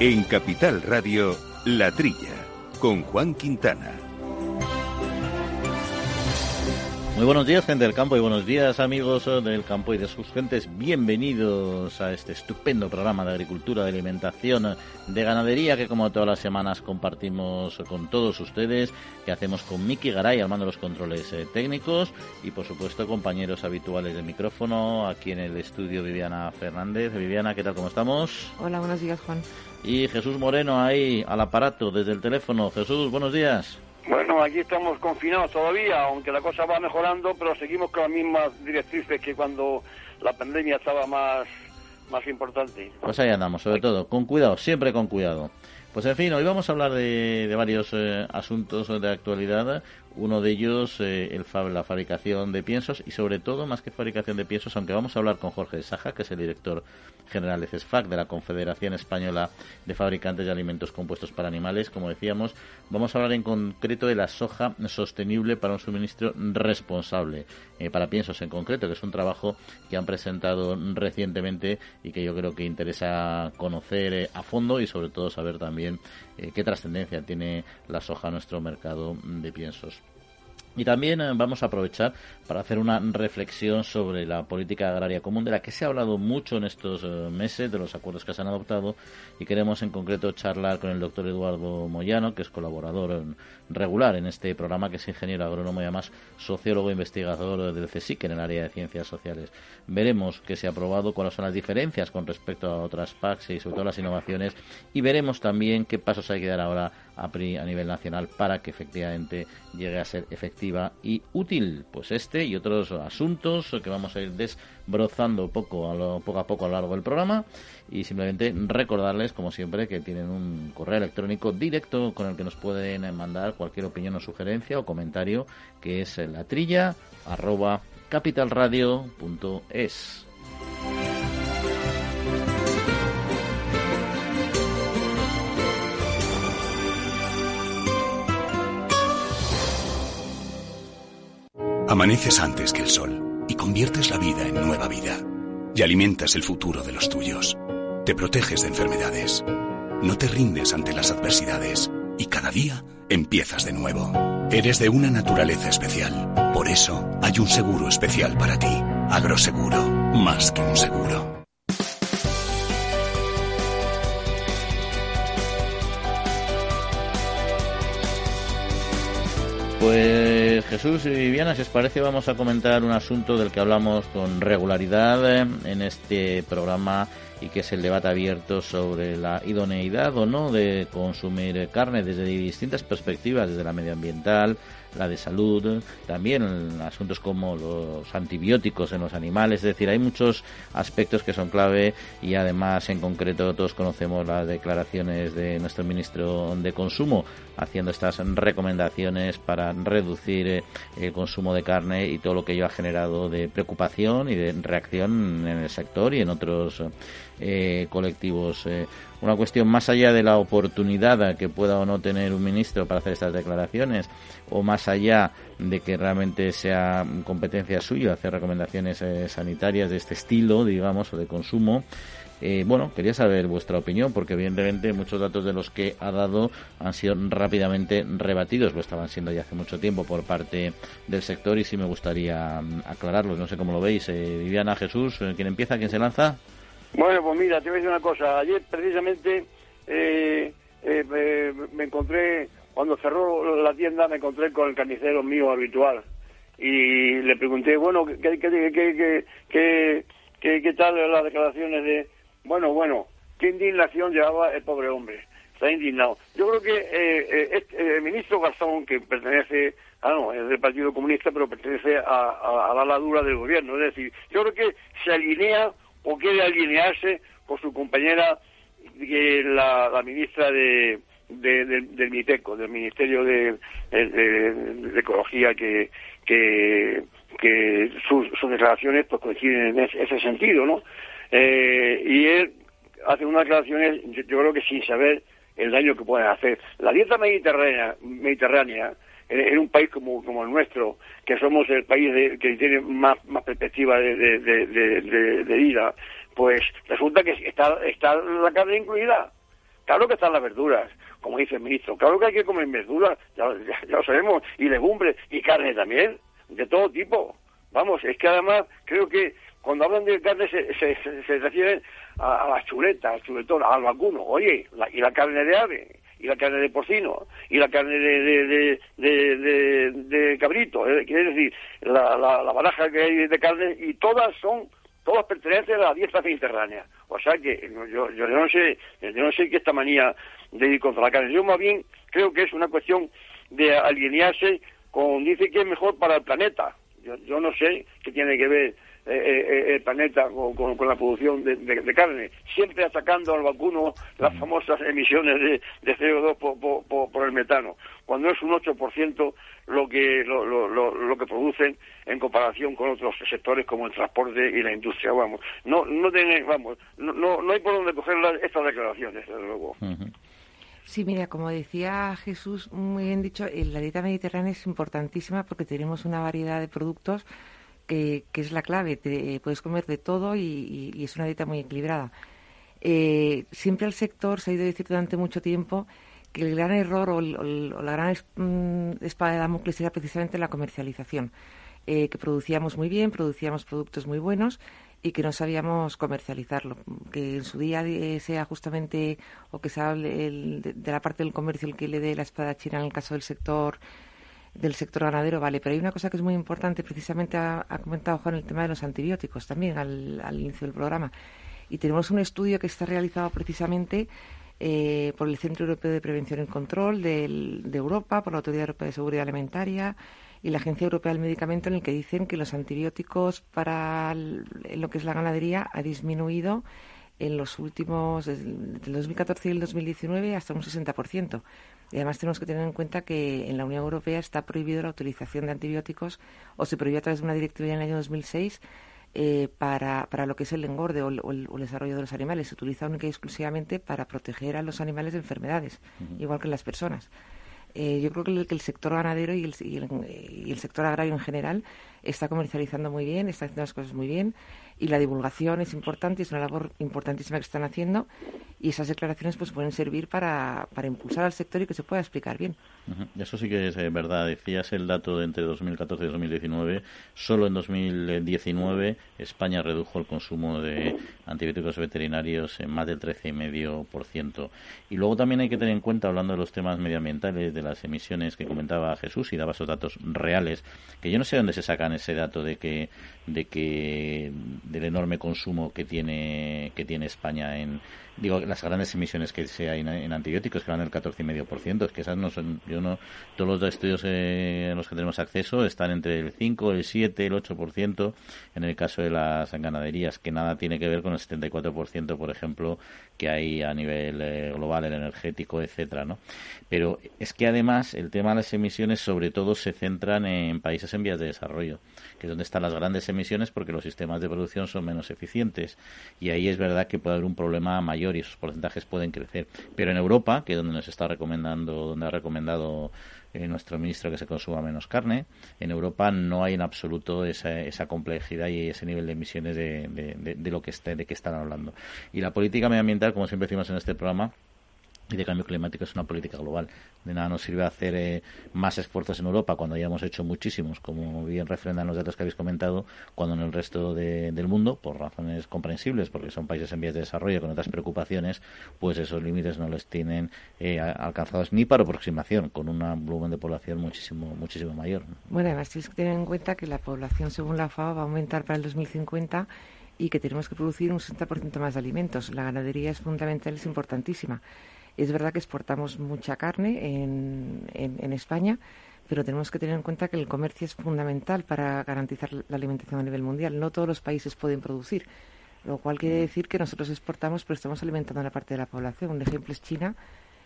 En Capital Radio, La Trilla, con Juan Quintana. Muy buenos días, gente del campo, y buenos días, amigos del campo y de sus gentes. Bienvenidos a este estupendo programa de agricultura, de alimentación, de ganadería que, como todas las semanas, compartimos con todos ustedes, que hacemos con Miki Garay, armando los controles eh, técnicos, y por supuesto, compañeros habituales de micrófono, aquí en el estudio Viviana Fernández. Viviana, ¿qué tal? ¿Cómo estamos? Hola, buenos días, Juan. Y Jesús Moreno ahí al aparato desde el teléfono. Jesús, buenos días. Bueno, aquí estamos confinados todavía, aunque la cosa va mejorando, pero seguimos con las mismas directrices que cuando la pandemia estaba más, más importante. Pues ahí andamos, sobre todo, con cuidado, siempre con cuidado. Pues en fin, hoy vamos a hablar de, varios eh, asuntos de actualidad. Uno de ellos, eh, el, la fabricación de piensos y sobre todo, más que fabricación de piensos, aunque vamos a hablar con Jorge Saja, que es el director general de CESFAC, de la Confederación Española de Fabricantes de Alimentos Compuestos para Animales, como decíamos, vamos a hablar en concreto de la soja sostenible para un suministro responsable, eh, para piensos en concreto, que es un trabajo que han presentado recientemente y que yo creo que interesa conocer eh, a fondo y sobre todo saber también qué trascendencia tiene la soja en nuestro mercado de piensos. Y también eh, vamos a aprovechar para hacer una reflexión sobre la política agraria común, de la que se ha hablado mucho en estos eh, meses, de los acuerdos que se han adoptado, y queremos en concreto charlar con el doctor Eduardo Moyano, que es colaborador regular en este programa, que es ingeniero agrónomo y además sociólogo e investigador del CSIC en el área de ciencias sociales. Veremos qué se ha aprobado, cuáles son las diferencias con respecto a otras PACs y sobre todo las innovaciones, y veremos también qué pasos hay que dar ahora a, a nivel nacional para que efectivamente llegue a ser efectiva y útil. Pues este y otros asuntos que vamos a ir desbrozando poco a, lo, poco a poco a lo largo del programa y simplemente recordarles, como siempre, que tienen un correo electrónico directo con el que nos pueden mandar cualquier opinión o sugerencia o comentario que es la trilla arroba capitalradio.es. Amaneces antes que el sol y conviertes la vida en nueva vida. Y alimentas el futuro de los tuyos. Te proteges de enfermedades. No te rindes ante las adversidades. Y cada día empiezas de nuevo. Eres de una naturaleza especial. Por eso hay un seguro especial para ti. Agroseguro. Más que un seguro. Pues Jesús y Viviana, si os parece, vamos a comentar un asunto del que hablamos con regularidad eh, en este programa y que es el debate abierto sobre la idoneidad o no de consumir carne desde distintas perspectivas, desde la medioambiental, la de salud, también asuntos como los antibióticos en los animales, es decir, hay muchos aspectos que son clave y además en concreto todos conocemos las declaraciones de nuestro ministro de Consumo haciendo estas recomendaciones para reducir eh, el consumo de carne y todo lo que ello ha generado de preocupación y de reacción en el sector y en otros eh, colectivos. Eh, una cuestión más allá de la oportunidad que pueda o no tener un ministro para hacer estas declaraciones, o más allá de que realmente sea competencia suya hacer recomendaciones eh, sanitarias de este estilo, digamos, o de consumo. Bueno, quería saber vuestra opinión, porque evidentemente muchos datos de los que ha dado han sido rápidamente rebatidos, lo estaban siendo ya hace mucho tiempo por parte del sector y sí me gustaría mm, aclararlos. No sé cómo lo veis. Viviana, Jesús, ¿quién empieza? ¿Quién se lanza? Bueno, pues mira, te voy a decir una cosa. Ayer precisamente eh, eh, me, encontré, cuando cerró la tienda, me encontré con el carnicero mío habitual. Y le pregunté, bueno, ¿qué, qué, qué, qué, qué, qué tal las declaraciones de... Bueno, bueno, ¿qué indignación llevaba el pobre hombre? Está indignado. Yo creo que eh, este, el ministro Garzón, que pertenece, ah, no, es del Partido Comunista, pero pertenece a, la ladura del gobierno. Es decir, yo creo que se alinea o quiere alinearse con su compañera, la, ministra de, del MITECO, del Ministerio de, Ecología, que, que, sus, declaraciones pues coinciden en ese, sentido, ¿no? Eh, y él hace unas declaraciones, yo, creo que sin saber el daño que pueden hacer. La dieta mediterránea, mediterránea en, un país como, como el nuestro, que somos el país que tiene más, más perspectiva de, de, vida, pues resulta que está, está la carne incluida. Claro que están las verduras, como dice el ministro. Claro que hay que comer verduras, ya, lo sabemos, y legumbres, y carne también, de todo tipo. Vamos, es que además creo que cuando hablan de carne se, se, refieren a, las chuletas, al chuletón, al vacuno. Oye, y la carne de ave, y la carne de porcino, y la carne de, de, de, cabrito. Eh, quiere decir, la, la, la baraja que hay de carne, y todas son todas pertenecen a la dieta mediterránea. O sea que yo, yo no sé, yo no sé qué esta manía de ir contra la carne. Yo más bien creo que es una cuestión de alinearse con, dice que es mejor para el planeta. Yo, yo no sé qué tiene que ver eh, eh, eh, el planeta con, la producción de, carne, siempre atacando al vacuno las famosas emisiones de, de CO2 por, por, el metano, cuando es un 8% lo que, lo, lo, lo, que producen en comparación con otros sectores como el transporte y la industria. Vamos, no, no, tiene, vamos, no, no, hay por dónde coger estas declaraciones, desde luego. Sí, mira, como decía Jesús, muy bien dicho, la dieta mediterránea es importantísima porque tenemos una variedad de productos que, es la clave. Te, puedes comer de todo y, es una dieta muy equilibrada. Eh, siempre el sector se ha ido a decir durante mucho tiempo que el gran error o, la gran mm, espada de Damocles era precisamente la comercialización. Eh, que producíamos muy bien, producíamos productos muy buenos y que no sabíamos comercializarlo. Que en su día sea justamente o que sea de, de, la parte del comercio el que le dé la espada china en el caso del sector del sector ganadero, vale, pero hay una cosa que es muy importante, precisamente ha, comentado Juan el tema de los antibióticos también al, inicio del programa. Y tenemos un estudio que está realizado precisamente eh, por el Centro Europeo de Prevención y Control de Europa, por la Autoridad Europea de Seguridad Alimentaria y la Agencia Europea del Medicamento, en el que dicen que los antibióticos para lo que es la ganadería ha disminuido en los últimos, desde el 2014 y el 2019, hasta un 60%. Y además tenemos que tener en cuenta que en la Unión Europea está prohibido la utilización de antibióticos o se prohibió a través de una directiva en el año 2006 eh, para, para lo que es el engorde o el, desarrollo de los animales. Se utiliza única y exclusivamente para proteger a los animales de enfermedades, igual que las personas. Eh, yo creo que el, sector ganadero y el, y el, sector agrario en general está comercializando muy bien, está haciendo las cosas muy bien y la divulgación es importante, es una labor importantísima que están haciendo y esas declaraciones pues pueden servir para, para impulsar al sector y que se pueda explicar bien. Eso sí que es eh, verdad. Decías el dato de entre 2014 y 2019. Solo en 2019 España redujo el consumo de antibióticos veterinarios en más del 13,5%. Y luego también hay que tener en cuenta, hablando de los temas medioambientales, de las emisiones que comentaba Jesús y daba esos datos reales, que yo no sé dónde se sacan ese dato de que, de que del enorme consumo que tiene, que tiene España en, digo, las grandes emisiones que se hay en, antibióticos, que van del 14,5%, es que esas no son, yo no, todos los estudios eh, en los que tenemos acceso están entre el 5, el 7, el 8%, en el caso de las ganaderías, que nada tiene que ver con el 74%, por ejemplo, que hay a nivel eh, global, el energético, etcétera, ¿no? Pero es que además el tema de las emisiones sobre todo se centran en países en vías de desarrollo, que es donde están las grandes emisiones porque los sistemas de producción son menos eficientes y ahí es verdad que puede haber un problema mayor y esos porcentajes pueden crecer. Pero en Europa, que es donde nos está recomendando, donde ha recomendado eh, nuestro ministro que se consuma menos carne. En Europa no hay en absoluto esa, esa complejidad y ese nivel de emisiones de, de, lo que de que están hablando. Y la política medioambiental, como siempre decimos en este programa, y de cambio climático es una política global. De nada nos sirve hacer eh, más esfuerzos en Europa cuando hayamos hecho muchísimos, como bien refrendan los datos que habéis comentado, cuando en el resto del mundo, por razones comprensibles, porque son países en vías de desarrollo con otras preocupaciones, pues esos límites no los tienen eh, alcanzados ni para aproximación, con un volumen de población muchísimo muchísimo mayor. Bueno, además tienes que tener en cuenta que la población, según la FAO, va a aumentar para el 2050 y que tenemos que producir un 60% más de alimentos. La ganadería es fundamental, es importantísima. Es verdad que exportamos mucha carne en, en, España, pero tenemos que tener en cuenta que el comercio es fundamental para garantizar la alimentación a nivel mundial. No todos los países pueden producir, lo cual quiere decir que nosotros exportamos, pero estamos alimentando a una parte de la población. Un ejemplo es China.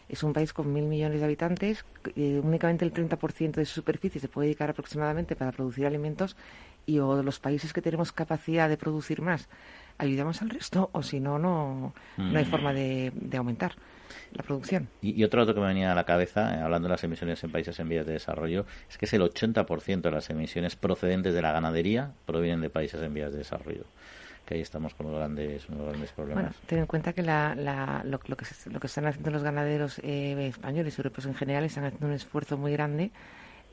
Es un país con mil millones de habitantes, eh, únicamente el 30% de su superficie se puede dedicar aproximadamente para producir alimentos y o los países que tenemos capacidad de producir más ayudamos al resto o si no, no, no hay mm. forma de aumentar la producción. Y, otro dato que me venía a la cabeza, eh, hablando de las emisiones en países en vías de desarrollo, es que es el 80% de las emisiones procedentes de la ganadería provienen de países en vías de desarrollo. que ahí estamos con los grandes, los grandes problemas. Bueno, ten en cuenta que lo, que lo que están haciendo los ganaderos eh, españoles y europeos en general están haciendo un esfuerzo muy grande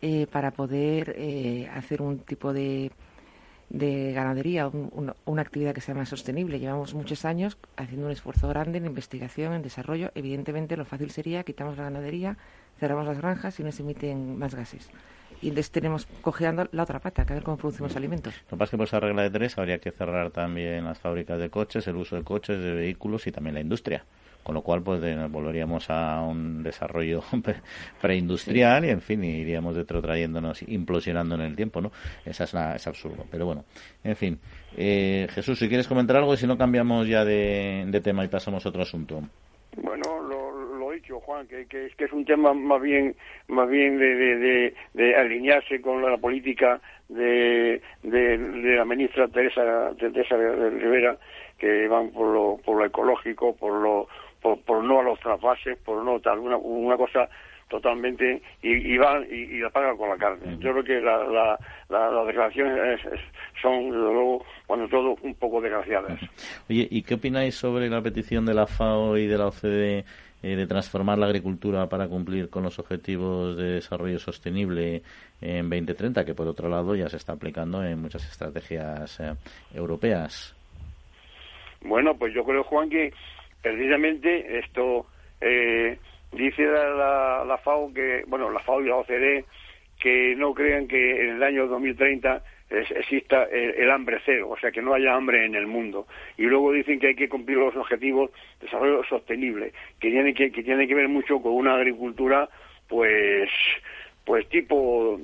eh, para poder eh, hacer un tipo de, de ganadería, una actividad que sea más sostenible. Llevamos muchos años haciendo un esfuerzo grande en investigación, en desarrollo. Evidentemente, lo fácil sería quitamos la ganadería, cerramos las granjas y no se emiten más gases y les tenemos cojeando la otra pata, que a ver cómo producimos alimentos. Lo que pasa es que por esa regla de tres habría que cerrar también las fábricas de coches, el uso de coches, de vehículos y también la industria. Con lo cual, pues volveríamos a un desarrollo preindustrial y, en fin, iríamos retrotrayéndonos, implosionando en el tiempo, ¿no? Esa es, es absurdo. Pero bueno, en fin. Eh, Jesús, si quieres comentar algo y si no cambiamos ya de, de tema y pasamos a otro asunto. Bueno, lo, dicho, Juan, que, que, es un tema más bien, más bien de, de, alinearse con la política de, de, la ministra Teresa, Teresa Rivera, que van por lo, por lo ecológico, por lo, por, no a los trasvases, por no tal, una, una cosa totalmente y, y van y, la pagan con la carne. Yo creo que la, la, las declaraciones son, luego, cuando todo, un poco desgraciadas. Oye, ¿y qué opináis sobre la petición de la FAO y de la OCDE eh, de transformar la agricultura para cumplir con los objetivos de desarrollo sostenible en 2030, que por otro lado ya se está aplicando en muchas estrategias eh, europeas. Bueno, pues yo creo, Juan, que precisamente esto eh, dice la, la, FAO que, bueno, la FAO y la OCDE que no crean que en el año 2030 exista el, hambre cero, o sea, que no haya hambre en el mundo. Y luego dicen que hay que cumplir los objetivos de desarrollo sostenible, que tiene que, que, tiene que ver mucho con una agricultura, pues, pues tipo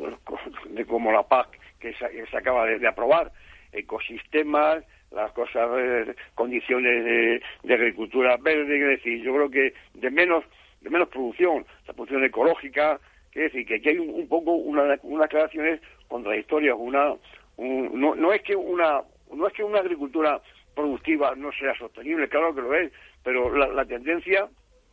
de como la PAC que se, acaba de, aprobar, ecosistemas, las cosas, eh, condiciones de, de, agricultura verde, es decir, yo creo que de menos, de menos producción, la producción ecológica, es decir, que aquí hay un, poco una, unas declaraciones contradictorias, una, no, no es que una no es que una agricultura productiva no sea sostenible, claro que lo es, pero la, tendencia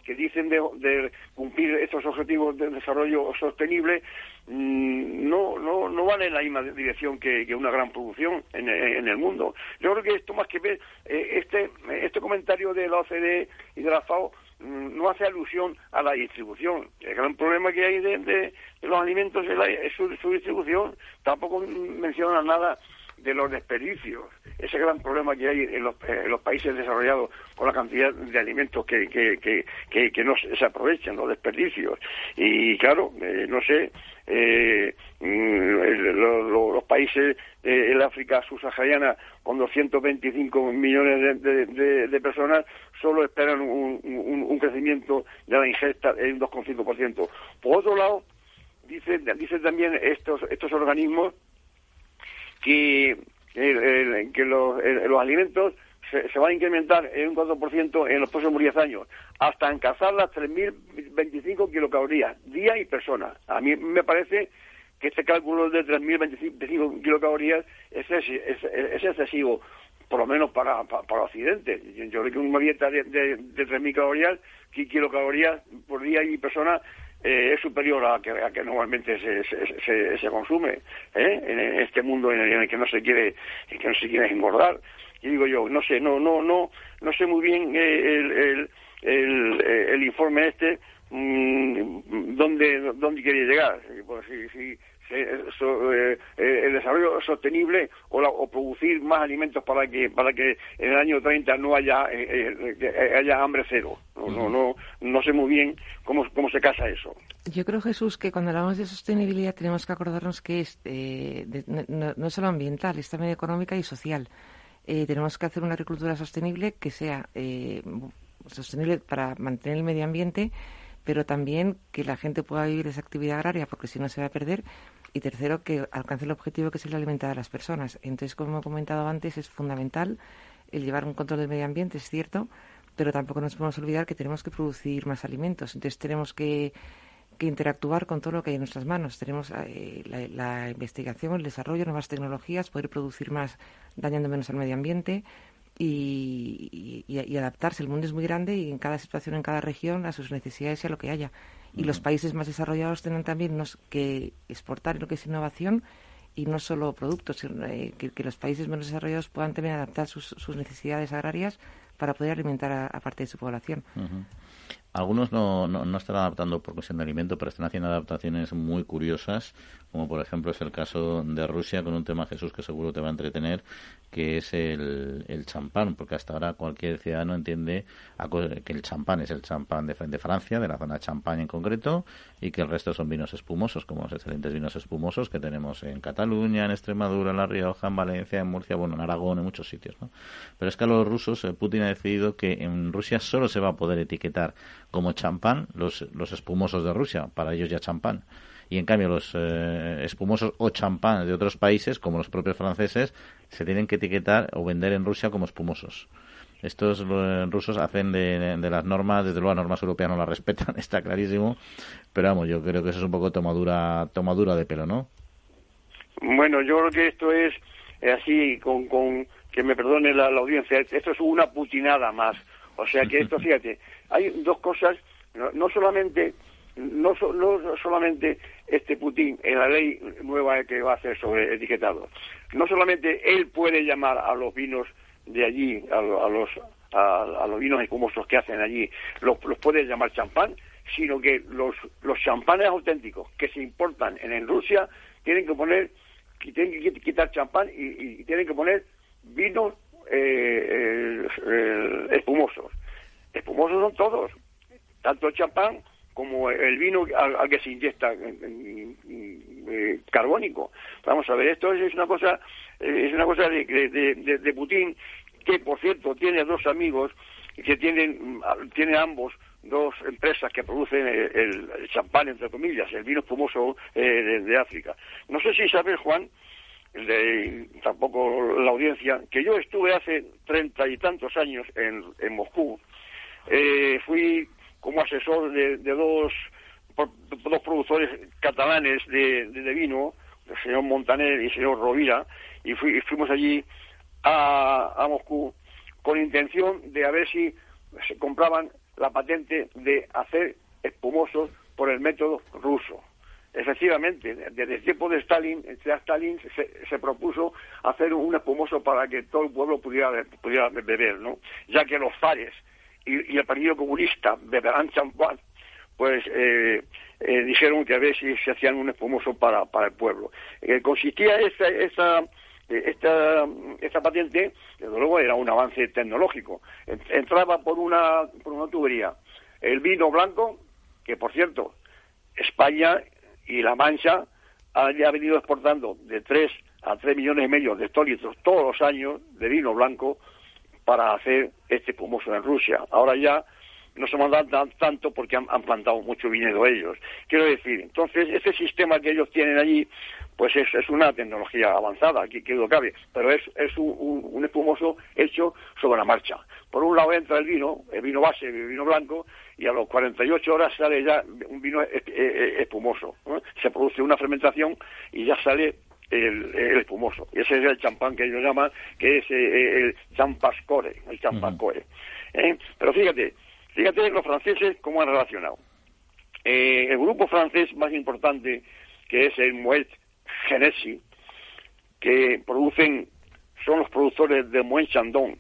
que dicen de, cumplir estos objetivos de desarrollo sostenible mm, no, no, no van en la misma dirección que, una gran producción en, el mundo. Yo creo que esto más que ver, eh, este, este comentario de la OCDE y de la FAO mm, no hace alusión a la distribución. El gran problema que hay de, los alimentos es, su, su, distribución. Tampoco menciona nada de los desperdicios, ese gran problema que hay en los, países desarrollados con la cantidad de alimentos que, que, que, que, no se aprovechan, los desperdicios. Y claro, eh, no sé, eh, mm, los países del África subsahariana con 225 millones de, de, personas solo esperan un, un, crecimiento de la ingesta en un 2,5%. Por otro lado, dicen, dicen también estos, estos organismos que, que los, los alimentos se, van a incrementar en un 4% en los próximos 10 años, hasta alcanzar las 3.025 kilocalorías, día y persona. A mí me parece que este cálculo de 3.025 kilocalorías es, es, excesivo, por lo menos para, para, Occidente. Yo, creo que una dieta de, de, de 3.000 calorías, kilocalorías por día y persona eh, es superior a que, a que normalmente se, se, se, consume ¿eh? en este mundo en el, que no se quiere que no se quiere engordar y digo yo no sé no no no no sé muy bien eh, el, el, el, el informe este mmm, dónde dónde quiere llegar pues si, si eh, eh, eh, el desarrollo sostenible o, producir más alimentos para que para que en el año 30 no haya haya hambre cero. No, no no sé muy bien cómo cómo se casa eso. Yo creo Jesús que cuando hablamos de sostenibilidad tenemos que acordarnos que es no, no, es solo ambiental es también económica y social. Tenemos que hacer una agricultura sostenible que sea sostenible para mantener el medio ambiente pero también que la gente pueda vivir esa actividad agraria, porque si no se va a perder, y tercero, que alcance el objetivo que es el alimentar a las personas. Entonces, como he comentado antes, es fundamental el llevar un control del medio ambiente, es cierto, pero tampoco nos podemos olvidar que tenemos que producir más alimentos. Entonces, tenemos que, interactuar con todo lo que hay en nuestras manos. Tenemos eh, la, investigación, el desarrollo, nuevas tecnologías, poder producir más dañando menos al medio ambiente. Y, y, adaptarse. El mundo es muy grande y en cada situación, en cada región, a sus necesidades y a lo que haya y los países más desarrollados tienen también que exportar lo que es innovación y no solo productos, sino, eh, que, los países menos desarrollados puedan también adaptar sus, necesidades agrarias para poder alimentar a, parte de su población. Algunos no, no, están adaptando por cuestión de alimento, pero están haciendo adaptaciones muy curiosas, como por ejemplo es el caso de Rusia con un tema, Jesús, que seguro te va a entretener, que es el, el champán, porque hasta ahora cualquier ciudadano entiende que el champán es el champán de, de Francia, de la zona champán en concreto, y que el resto son vinos espumosos, como los excelentes vinos espumosos que tenemos en Cataluña, en Extremadura, en La Rioja, en Valencia, en Murcia, bueno, en Aragón, en muchos sitios. ¿no? Pero es que a los rusos, eh, Putin ha decidido que en Rusia solo se va a poder etiquetar como champán los, los espumosos de Rusia, para ellos ya champán y en cambio los eh, espumosos o champán de otros países, como los propios franceses, se tienen que etiquetar o vender en Rusia como espumosos. Estos eh, rusos hacen de, las normas, desde luego las normas europeas no las respetan, está clarísimo, pero vamos, yo creo que eso es un poco tomadura, tomadura de pelo, ¿no? Bueno, yo creo que esto es así, con, con que me perdone la, audiencia, esto es una putinada más. O sea que esto, fíjate, hay dos cosas, no, solamente no, no, solamente este Putin en la ley nueva que va a hacer sobre etiquetado, no solamente él puede llamar a los vinos de allí, a, los a, los vinos espumosos que hacen allí, los, los puede llamar champán, sino que los, los champanes auténticos que se importan en, Rusia tienen que poner, tienen que quitar champán y, tienen que poner vinos eh, eh, espumosos. Espumosos son todos, tanto el champán como el vino al, que se inyecta eh, carbónico. Vamos a ver, esto es una cosa es una cosa de, de, de, Putin, que por cierto tiene dos amigos que tienen, tiene ambos dos empresas que producen el, champán, entre comillas, el vino espumoso eh, de, África. No sé si sabes, Juan, tampoco la audiencia, que yo estuve hace treinta y tantos años en, en Moscú. Eh, fui como asesor de, dos, dos productores catalanes de, de vino, el señor Montaner y el señor Rovira, y, fuimos allí a, Moscú con intención de a ver si se compraban la patente de hacer espumosos por el método ruso. Efectivamente, desde el tiempo de Stalin, Stalin se, propuso hacer un espumoso para que todo el pueblo pudiera, pudiera beber, ¿no? Ya que los zares y, el Partido Comunista beberán champán, pues eh, eh, dijeron que a si se hacían un espumoso para, para el pueblo. Eh, consistía esa, esa, esta, esta patente, desde luego era un avance tecnológico. Entraba por una, por una tubería el vino blanco, que por cierto, España y La Mancha ya venido exportando de 3 a 3 millones y medio de hectolitros todos los años de vino blanco para hacer este espumoso en Rusia. Ahora ya no se mandan tanto porque han, plantado mucho viñedo ellos. Quiero decir, entonces, ese sistema que ellos tienen allí, pues es, una tecnología avanzada, aquí que lo cabe, pero es, es un, espumoso hecho sobre la marcha. Por un lado entra el vino, el vino base, el vino blanco, y a los 48 horas sale ya un vino espumoso. Se produce una fermentación y ya sale el, espumoso. Y ese es el champán que ellos llaman, que es eh, el champascore, el champascore. ¿eh? Pero fíjate, Fíjate los franceses cómo han relacionado. Eh, el grupo francés más importante, que es el Moet Genesi, que producen, son los productores de Moet Chandon,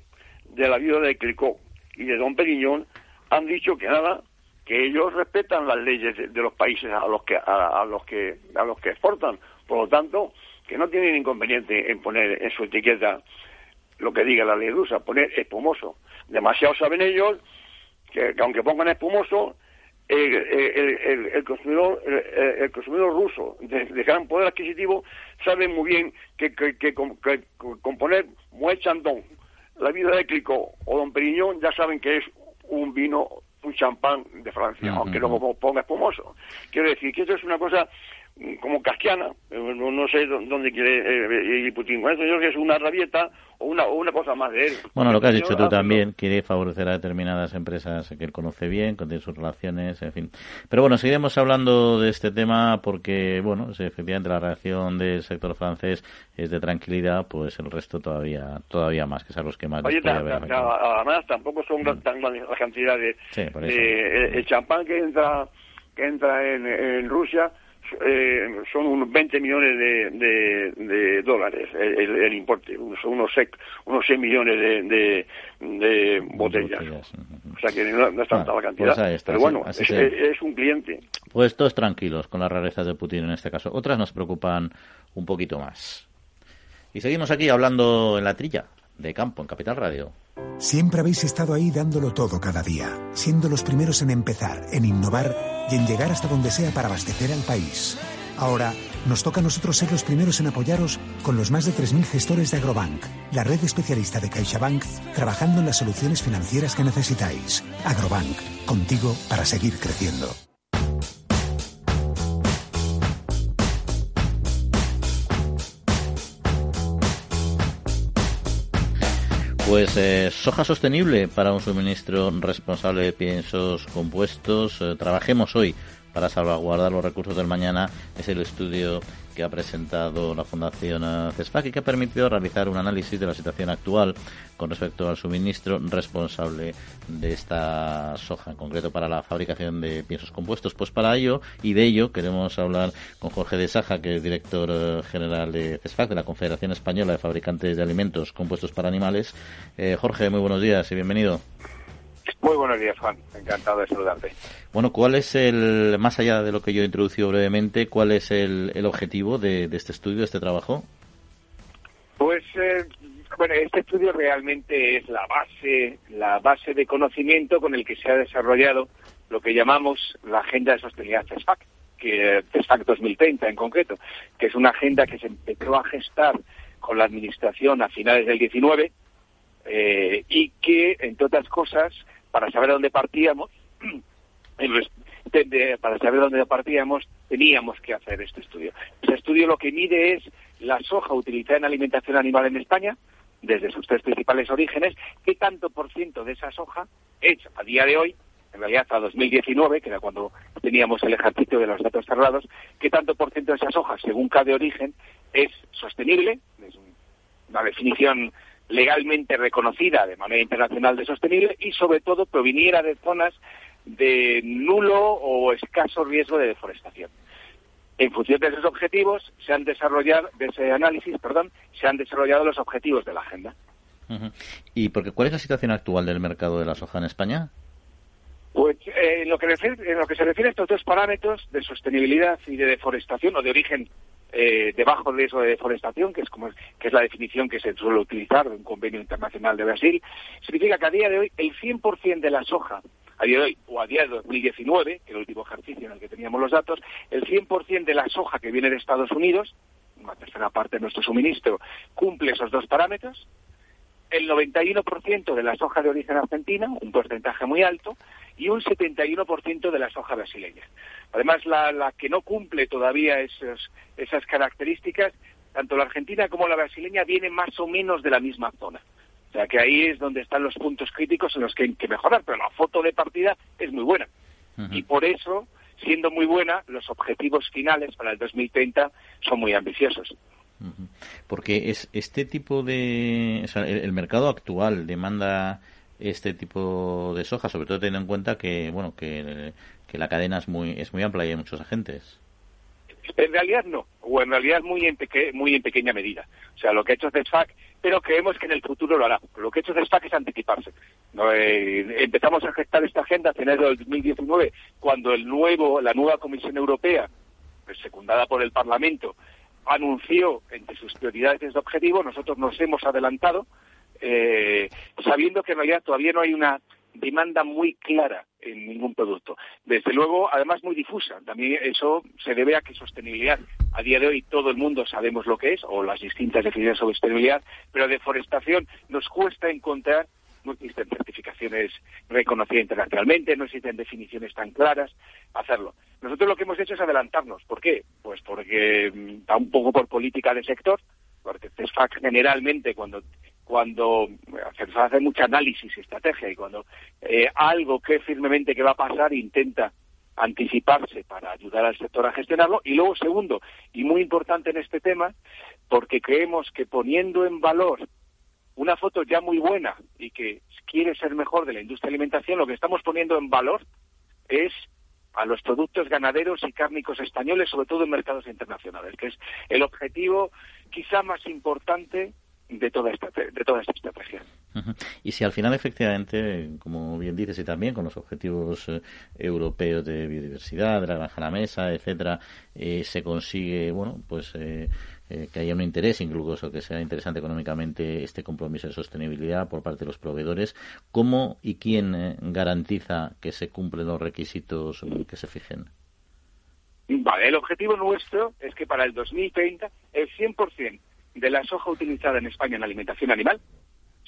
de la vida de Clicquot y de Don Perignon, han dicho que nada, que ellos respetan las leyes de, los países a los que a, los que a los que exportan, por lo tanto, que no tienen inconveniente en poner en su etiqueta lo que diga la ley rusa, poner espumoso. Demasiado saben ellos que, aunque pongan espumoso, el, consumidor el, consumidor ruso de, gran poder adquisitivo sabe muy bien que, que, con, poner Moet Chandon, la vida de Clicquot o Don Periñón ya saben que es un vino, un champán de Francia, aunque no ponga espumoso. Quiero decir que eso es una cosa como casquiana, eh, no, sé dónde quiere eh, ir Putin con yo creo que es una rabieta o una, una cosa más de él. Bueno, lo que has dicho tú también, quiere favorecer a determinadas empresas que él conoce bien, que tiene sus relaciones, en fin. Pero bueno, seguiremos hablando de este tema porque, bueno, efectivamente la reacción del sector francés es de tranquilidad, pues el resto todavía todavía más, que a los que más Oye, además tampoco son mm. tan grandes las cantidades de, el, champán que entra que entra en Rusia eh, son unos 20 millones de, de, dólares el, importe, son unos, unos 6 millones de, de, botellas. O sea que no, es tanta la cantidad. Pues pero bueno, es, un cliente. Pues todos tranquilos con las rarezas de Putin en este caso. Otras nos preocupan un poquito más. Y seguimos aquí hablando en la trilla de campo, en Capital Radio. Siempre habéis estado ahí dándolo todo cada día, siendo los primeros en empezar, en innovar y en llegar hasta donde sea para abastecer al país. Ahora nos toca a nosotros ser los primeros en apoyaros con los más de 3.000 gestores de Agrobank, la red especialista de CaixaBank, trabajando en las soluciones financieras que necesitáis. Agrobank, contigo para seguir creciendo. Pues eh, soja sostenible para un suministro responsable de piensos compuestos. Eh, trabajemos hoy para salvaguardar los recursos del mañana. Es el estudio que ha presentado la Fundación CESFAC y que ha permitido realizar un análisis de la situación actual con respecto al suministro responsable de esta soja, en concreto para la fabricación de piensos compuestos. Pues para ello y de ello queremos hablar con Jorge de Saja, que es director eh, general de CESFAC, de la Confederación Española de Fabricantes de Alimentos Compuestos para Animales. Eh, Jorge, muy buenos días y bienvenido. Muy buenos días, Juan. Encantado de saludarte. Bueno, ¿cuál es el, más allá de lo que yo he introducido brevemente, cuál es el, objetivo de, este estudio, de este trabajo? Pues, eh, bueno, este estudio realmente es la base, la base de conocimiento con el que se ha desarrollado lo que llamamos la Agenda de Sostenibilidad CESFAC, que CESFAC 2030 en concreto, que es una agenda que se empezó a gestar con la Administración a finales del 19 eh, y que, entre otras cosas, para saber dónde partíamos, para saber dónde partíamos, teníamos que hacer este estudio. Este estudio lo que mide es la soja utilizada en alimentación animal en España, desde sus tres principales orígenes, qué tanto por ciento de esa soja es a día de hoy, en realidad hasta 2019, que era cuando teníamos el ejercicio de los datos cerrados, qué tanto por ciento de esa soja, según cada origen, es sostenible, es una definición legalmente reconocida de manera internacional de sostenible y sobre todo proviniera de zonas de nulo o escaso riesgo de deforestación. En función de esos objetivos se han desarrollado, de ese análisis, perdón, se han desarrollado los objetivos de la agenda. ¿Y porque cuál es la situación actual del mercado de la soja en España? Pues eh, en, lo que en lo que se refiere a estos dos parámetros de sostenibilidad y de deforestación o de origen eh, de bajo riesgo de deforestación, que es como que es la definición que se suele utilizar en un convenio internacional de Brasil, significa que a día de hoy el 100% de la soja, a día de hoy o a día de 2019, que el último ejercicio en el que teníamos los datos, el 100% de la soja que viene de Estados Unidos, una tercera parte de nuestro suministro, cumple esos dos parámetros, el 91% de la soja de origen argentina, un porcentaje muy alto, y un 71% de la soja brasileña. Además, la, que no cumple todavía esas características, tanto la argentina como la brasileña, viene más o menos de la misma zona. O sea que ahí es donde están los puntos críticos en los que hay que mejorar, pero la foto de partida es muy buena. Y por eso, siendo muy buena, los objetivos finales para el 2030 son muy ambiciosos. Porque es este tipo de. el, mercado actual demanda este tipo de soja, sobre todo teniendo en cuenta que, bueno, que, la cadena es muy, es muy amplia y hay muchos agentes. En realidad no, o en realidad muy en, muy en pequeña medida. O sea, lo que ha hecho CESFAC, pero creemos que en el futuro lo hará. Lo que ha hecho CESFAC es anticiparse. Eh, empezamos a gestar esta agenda en enero del 2019, cuando el nuevo, la nueva Comisión Europea, pues, secundada por el Parlamento, anunció entre sus prioridades este objetivo, nosotros nos hemos adelantado, eh, sabiendo que en realidad todavía no hay una demanda muy clara en ningún producto. Desde luego, además muy difusa. También eso se debe a que sostenibilidad, a día de hoy todo el mundo sabemos lo que es, o las distintas definiciones sobre sostenibilidad, pero deforestación nos cuesta encontrar, no existen certificaciones reconocidas internacionalmente, no existen definiciones tan claras, hacerlo. Nosotros lo que hemos hecho es adelantarnos. ¿Por qué? Pues porque mm, está un poco por política de sector, porque CESFAC generalmente cuando cuando se hace mucho análisis y estrategia y cuando eh, algo que firmemente que va a pasar intenta anticiparse para ayudar al sector a gestionarlo y luego segundo y muy importante en este tema porque creemos que poniendo en valor una foto ya muy buena y que quiere ser mejor de la industria de alimentación lo que estamos poniendo en valor es a los productos ganaderos y cárnicos españoles, sobre todo en mercados internacionales, que es el objetivo quizá más importante de toda esta, de toda esta estrategia. Y si al final, efectivamente, como bien dices, y también con los objetivos eh, europeos de biodiversidad, de la granja a la mesa, etcétera, eh, se consigue, bueno, pues eh, que haya un interés, incluso que sea interesante económicamente este compromiso de sostenibilidad por parte de los proveedores, ¿cómo y quién garantiza que se cumplen los requisitos que se fijen? Vale, el objetivo nuestro es que para el 2030 el 100% de la soja utilizada en España en alimentación animal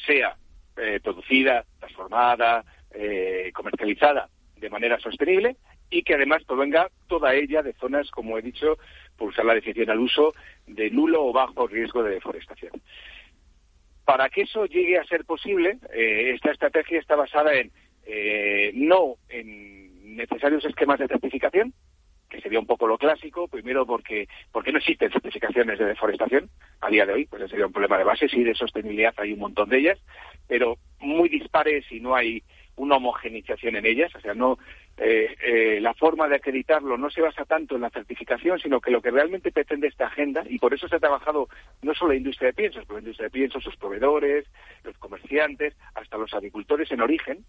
sea eh, producida, transformada, eh, comercializada de manera sostenible y que además provenga toda ella de zonas, como he dicho, por usar la definición al uso, de nulo o bajo riesgo de deforestación. Para que eso llegue a ser posible, eh, esta estrategia está basada en no en necesarios esquemas de certificación, que sería un poco lo clásico, primero porque, porque no existen certificaciones de deforestación a día de hoy, pues ese sería un problema de base, sí de sostenibilidad hay un montón de ellas, pero muy dispares y no hay una homogenización en ellas, o sea, no eh, eh, la forma de acreditarlo no se basa tanto en la certificación, sino que lo que realmente pretende esta agenda, y por eso se ha trabajado no solo la industria de piensos, pero la industria de piensos, sus proveedores, los comerciantes, hasta los agricultores en origen,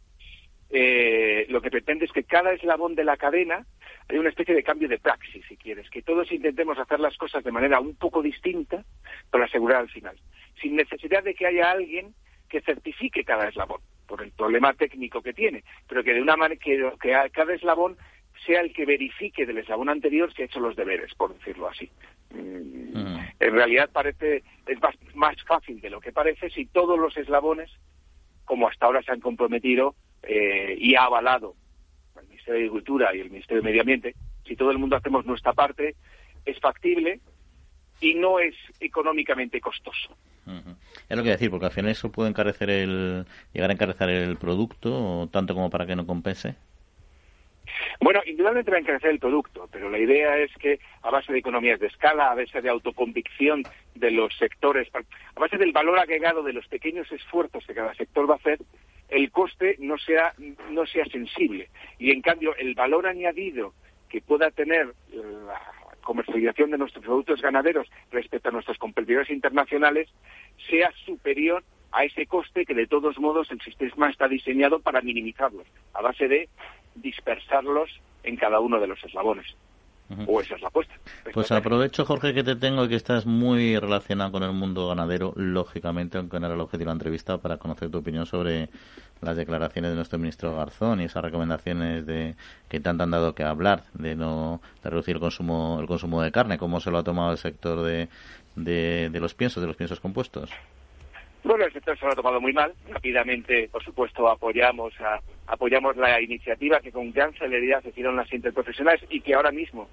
eh, lo que pretende es que cada eslabón de la cadena hay una especie de cambio de praxis, si quieres, que todos intentemos hacer las cosas de manera un poco distinta, pero asegurar al final, sin necesidad de que haya alguien que certifique cada eslabón, por el problema técnico que tiene, pero que de una manera que, cada eslabón sea el que verifique del eslabón anterior si ha hecho los deberes, por decirlo así. Mm, en realidad parece es más fácil de lo que parece si todos los eslabones, como hasta ahora se han comprometido, eh, y ha avalado el Ministerio de Agricultura y el Ministerio de Medio Ambiente, si todo el mundo hacemos nuestra parte, es factible y no es económicamente costoso. Es lo que decir, porque al final eso puede encarecer el, llegar a encarecer el producto, tanto como para que no compense. Bueno, indudablemente va a encarecer el producto, pero la idea es que a base de economías de escala, a base de autoconvicción de los sectores, a base del valor agregado de los pequeños esfuerzos que cada sector va a hacer, el coste no sea, no sea sensible. Y en cambio, el valor añadido que pueda tener la comercialización de nuestros productos ganaderos respecto a nuestros competidores internacionales sea superior a ese coste que de todos modos el sistema está diseñado para minimizarlos, a base de dispersarlos en cada uno de los eslabones. O esa es la apuesta. Pues aprovecho, Jorge, que te tengo y que estás muy relacionado con el mundo ganadero, lógicamente, aunque no era el objetivo de la entrevista, para conocer tu opinión sobre las declaraciones de nuestro ministro Garzón y esas recomendaciones de que tanto han dado que hablar de no reducir el consumo el consumo de carne, cómo se lo ha tomado el sector de, de, los piensos, de los piensos compuestos. Bueno, el sector se lo ha tomado muy mal. Rápidamente, por supuesto, apoyamos a, apoyamos la iniciativa que con gran celeridad hicieron las interprofesionales y que ahora mismo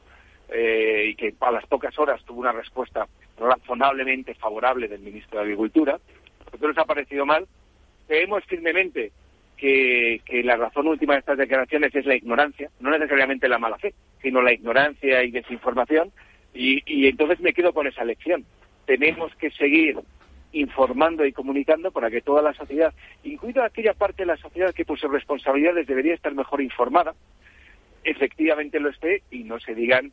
eh, y que a las pocas horas tuvo una respuesta razonablemente favorable del ministro de Agricultura. Nosotros nos ha parecido mal. Creemos firmemente que, que, la razón última de estas declaraciones es la ignorancia, no necesariamente la mala fe, sino la ignorancia y desinformación. Y entonces me quedo con esa lección. Tenemos que seguir informando y comunicando para que toda la sociedad, incluida aquella parte de la sociedad que por sus responsabilidades debería estar mejor informada, efectivamente lo esté y no se digan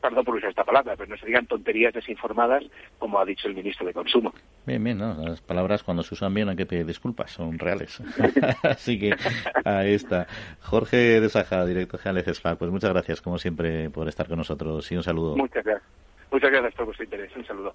perdón por usar esta palabra, pero no se digan tonterías desinformadas, como ha dicho el ministro de Consumo. Bien, bien, ¿no? las palabras cuando se usan bien hay que pedir disculpas, son reales. Así que ahí está. Jorge de Saja, director general de CESFA, pues muchas gracias, como siempre, por estar con nosotros y un saludo. Muchas gracias. Muchas gracias por vuestro interés. Un saludo.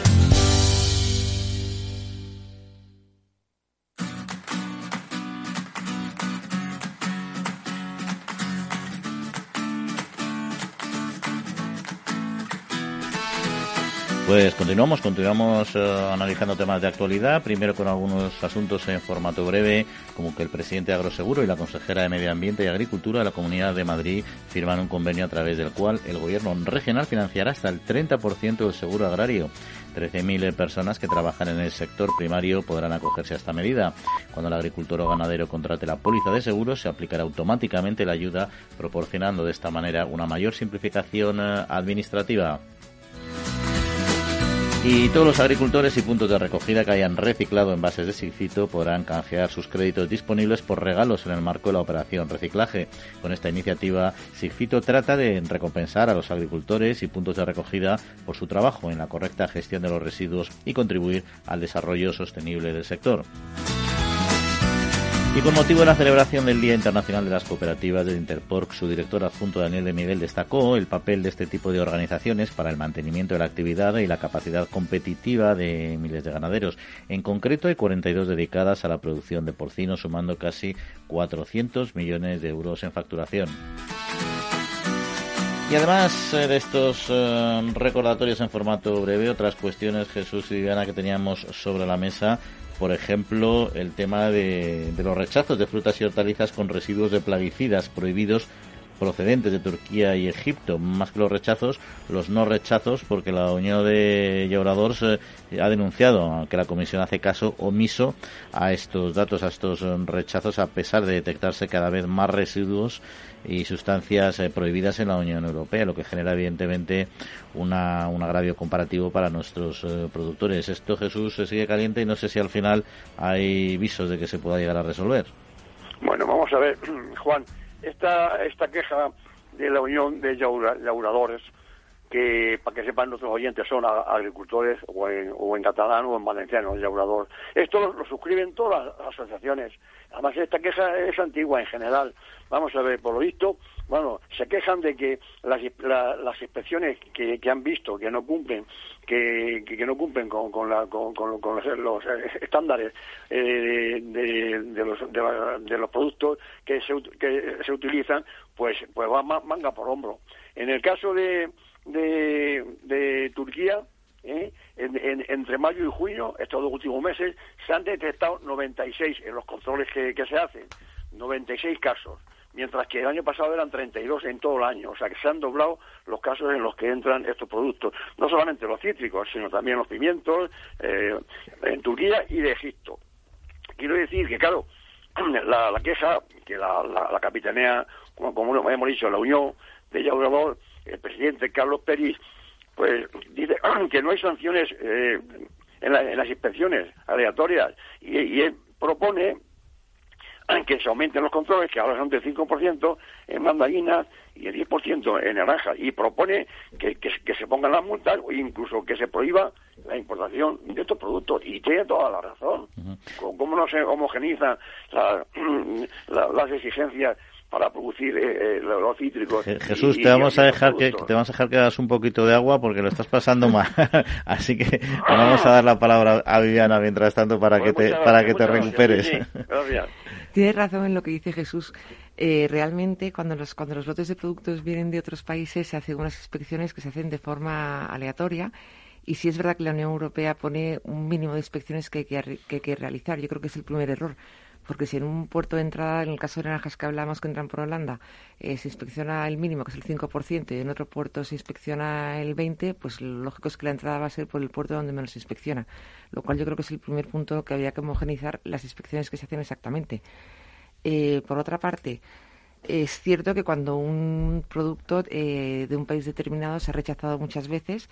Pues continuamos, continuamos uh, analizando temas de actualidad, primero con algunos asuntos en formato breve, como que el presidente de Agroseguro y la consejera de Medio Ambiente y Agricultura de la Comunidad de Madrid firman un convenio a través del cual el gobierno regional financiará hasta el 30% del seguro agrario. 13.000 personas que trabajan en el sector primario podrán acogerse a esta medida. Cuando el agricultor o ganadero contrate la póliza de seguros, se aplicará automáticamente la ayuda, proporcionando de esta manera una mayor simplificación uh, administrativa. Y todos los agricultores y puntos de recogida que hayan reciclado envases de Sigfito podrán canjear sus créditos disponibles por regalos en el marco de la operación reciclaje. Con esta iniciativa, Sigfito trata de recompensar a los agricultores y puntos de recogida por su trabajo en la correcta gestión de los residuos y contribuir al desarrollo sostenible del sector. Y con motivo de la celebración del Día Internacional de las Cooperativas de Interporc, su director adjunto Daniel de Miguel destacó el papel de este tipo de organizaciones para el mantenimiento de la actividad y la capacidad competitiva de miles de ganaderos. En concreto, hay 42 dedicadas a la producción de porcino, sumando casi 400 millones de euros en facturación. Y además eh, de estos eh, recordatorios en formato breve, otras cuestiones, Jesús y Viviana, que teníamos sobre la mesa por ejemplo, el tema de, los rechazos de frutas y hortalizas con residuos de plaguicidas prohibidos procedentes de Turquía y Egipto, más que los rechazos, los no rechazos, porque la Unión de Llauradores eh, ha denunciado que la Comisión hace caso omiso a estos datos, a estos rechazos, a pesar de detectarse cada vez más residuos y sustancias eh, prohibidas en la Unión Europea, lo que genera evidentemente una, un agravio comparativo para nuestros eh, productores. Esto, Jesús, se sigue caliente y no sé si al final hay visos de que se pueda llegar a resolver. Bueno, vamos a ver, Juan, esta, esta queja de la Unión de Llauradores, que para que sepan nuestros oyentes son agricultores o en, o en catalán o en valenciano, llaurador. Esto lo, suscriben todas las asociaciones. Además, esta queja es antigua en general. Vamos a ver, por lo visto, bueno, se quejan de que las, las inspecciones que, han visto que no cumplen, que, que, no cumplen con, con, con los, estándares eh, de, los, de, los productos que se, que se utilizan, pues, pues va manga por hombro. En el caso de, de, Turquía, ¿eh? entre mayo y junio, estos dos últimos meses, se han detectado 96 en los controles que, se hacen, 96 casos mientras que el año pasado eran 32 en todo el año. O sea que se han doblado los casos en los que entran estos productos. No solamente los cítricos, sino también los pimientos eh, en Turquía y de Egipto. Quiero decir que, claro, la, queja que la, la, capitanea, como, hemos dicho, la Unión de Llaurador, el presidente Carlos Peris, pues dice que no hay sanciones eh, en, las inspecciones aleatorias y, y él propone que se aumenten los controles, que ahora son del 5% en mandarinas y el 10% en naranjas, y propone que, que, se pongan las multas o incluso que se prohíba la importación de estos productos. Y tiene toda la razón. ¿Cómo no se homogenizan las exigencias para producir eh, eh, los cítricos. Jesús, te vamos a dejar que te vamos a dejar que hagas un poquito de agua porque lo estás pasando mal. Así que vamos a dar la palabra a Viviana mientras tanto para pues que te para que te recuperes. Gracias. Tienes razón en lo que dice Jesús. Eh, realmente, cuando los, cuando los lotes de productos vienen de otros países, se hacen unas inspecciones que se hacen de forma aleatoria. Y sí es verdad que la Unión Europea pone un mínimo de inspecciones que hay que, que, realizar. Yo creo que es el primer error porque si en un puerto de entrada, en el caso de naranjas que hablamos que entran por Holanda, eh, se inspecciona el mínimo, que es el 5%, y en otro puerto se inspecciona el 20%, pues lo lógico es que la entrada va a ser por el puerto donde menos se inspecciona, lo cual yo creo que es el primer punto que había que homogenizar las inspecciones que se hacen exactamente. Eh, por otra parte, es cierto que cuando un producto eh, de un país determinado se ha rechazado muchas veces,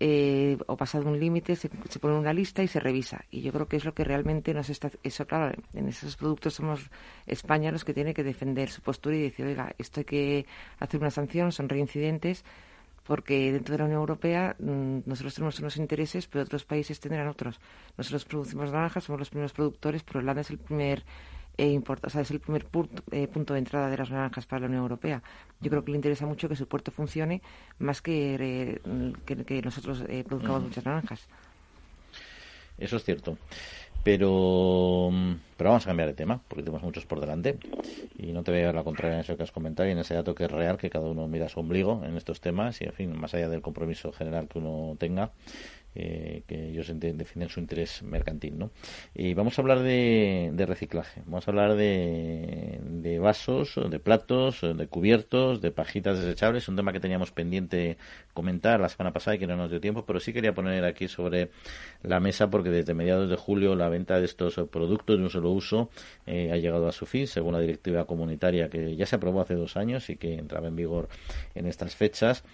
eh, o pasado un límite, se, pone una lista y se revisa. Y yo creo que es lo que realmente nos está. Eso, claro, en esos productos somos España los que tiene que defender su postura y decir, oiga, esto hay que hacer una sanción, son reincidentes, porque dentro de la Unión Europea mm, nosotros tenemos unos intereses, pero otros países tendrán otros. Nosotros producimos naranjas, somos los primeros productores, pero Holanda es el primer e o sea, es el primer eh, punto, de entrada de las naranjas para la Unión Europea. Yo creo que le interesa mucho que su puerto funcione más que, que, nosotros eh, produzcamos muchas naranjas. Eso es cierto. Pero, pero vamos a cambiar de tema, porque tenemos muchos por delante. Y no te voy a dar la contraria en eso que has comentado y en ese dato que es real, que cada uno mira su ombligo en estos temas y, en fin, más allá del compromiso general que uno tenga, eh, que ellos defienden su interés mercantil. ¿no? Y vamos a hablar de, reciclaje, vamos a hablar de, de, vasos, de platos, de cubiertos, de pajitas desechables, un tema que teníamos pendiente comentar la semana pasada y que no nos dio tiempo, pero sí quería poner aquí sobre la mesa porque desde mediados de julio la venta de estos productos de un solo uso eh, ha llegado a su fin, según la directiva comunitaria que ya se aprobó hace dos años y que entraba en vigor en estas fechas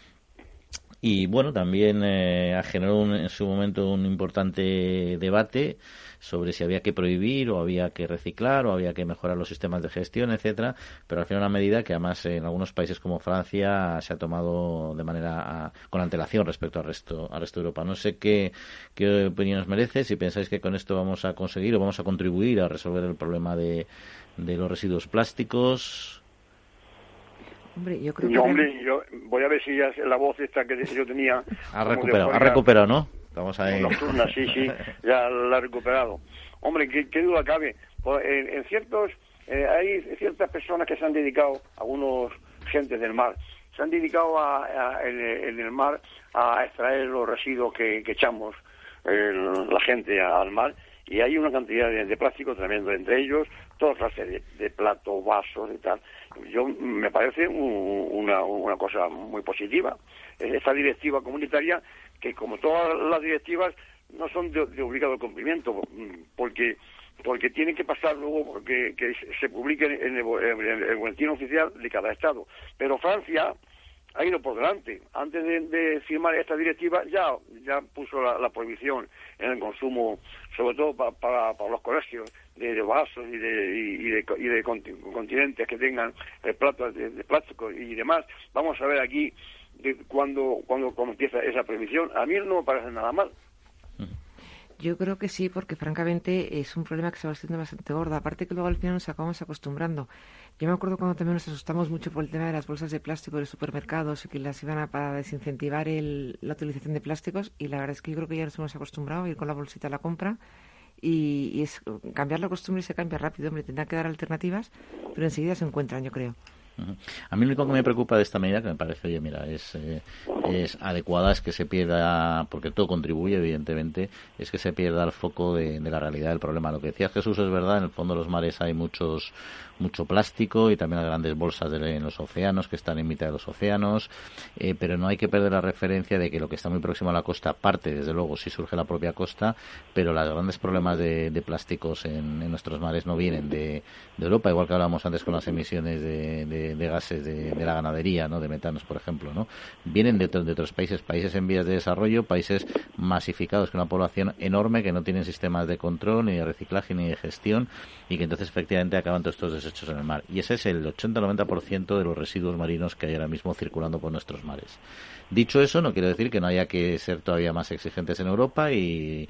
y bueno, también eh, generado en su momento un importante debate sobre si había que prohibir o había que reciclar o había que mejorar los sistemas de gestión, etcétera, pero al final una medida que además en algunos países como Francia se ha tomado de manera con antelación respecto al resto al resto de Europa. No sé qué, qué opinión os merece, si pensáis que con esto vamos a conseguir o vamos a contribuir a resolver el problema de, de los residuos plásticos. Hombre, yo creo que... yo voy a ver si ya la voz esta que yo tenía... Ha recuperado, ha recuperado, ¿no? Estamos ahí. Nocturna, sí, sí, ya la ha recuperado. Hombre, ¿qué, duda cabe? Pues, en, ciertos... Eh, hay ciertas personas que se han dedicado, algunos gentes del mar, se han dedicado a, en, el mar a extraer los residuos que, echamos la gente al mar y hay una cantidad de, plástico tremendo, entre ellos todas clases de, de platos, vasos y tal yo me parece una, una cosa muy positiva. Esta directiva comunitaria, que como todas las directivas, no son de, obligado cumplimiento, porque porque tiene que pasar luego porque que se publique en el, boletín oficial de cada estado. Pero Francia ha ido por delante. Antes de, firmar esta directiva ya ya puso la, prohibición en el consumo, sobre todo para, para los colegios de, vasos y de, y, de, y de continentes que tengan eh, platos de, plástico y demás. Vamos a ver aquí de cuando, cuando, empieza esa previsión. A mí no me parece nada mal. Yo creo que sí, porque francamente es un problema que se va haciendo bastante gordo. Aparte que luego al final nos acabamos acostumbrando. Yo me acuerdo cuando también nos asustamos mucho por el tema de las bolsas de plástico de los supermercados y que las iban a para desincentivar el, la utilización de plásticos y la verdad es que yo creo que ya nos hemos acostumbrado a ir con la bolsita a la compra y, es cambiar la costumbre se cambia rápido, hombre, tendrá que dar alternativas, pero enseguida se encuentran, yo creo. A mí lo único que me preocupa de esta medida, que me parece, oye, mira, es, eh, es adecuada, es que se pierda, porque todo contribuye, evidentemente, es que se pierda el foco de, de la realidad del problema. Lo que decía Jesús es verdad, en el fondo de los mares hay muchos mucho plástico y también las grandes bolsas de, en los océanos que están en mitad de los océanos, eh, pero no hay que perder la referencia de que lo que está muy próximo a la costa parte, desde luego, si surge la propia costa, pero los grandes problemas de, plásticos en, nuestros mares no vienen de, Europa, igual que hablábamos antes con las emisiones de, gases de, la ganadería, ¿no? de metanos, por ejemplo, ¿no? vienen de, de otros países, países en vías de desarrollo, países masificados, con una población enorme que no tienen sistemas de control, ni de reciclaje, ni de gestión, y que entonces efectivamente acaban todos estos hechos en el mar. Y ese es el 80-90% de los residuos marinos que hay ahora mismo circulando por nuestros mares. Dicho eso, no quiere decir que no haya que ser todavía más exigentes en Europa y,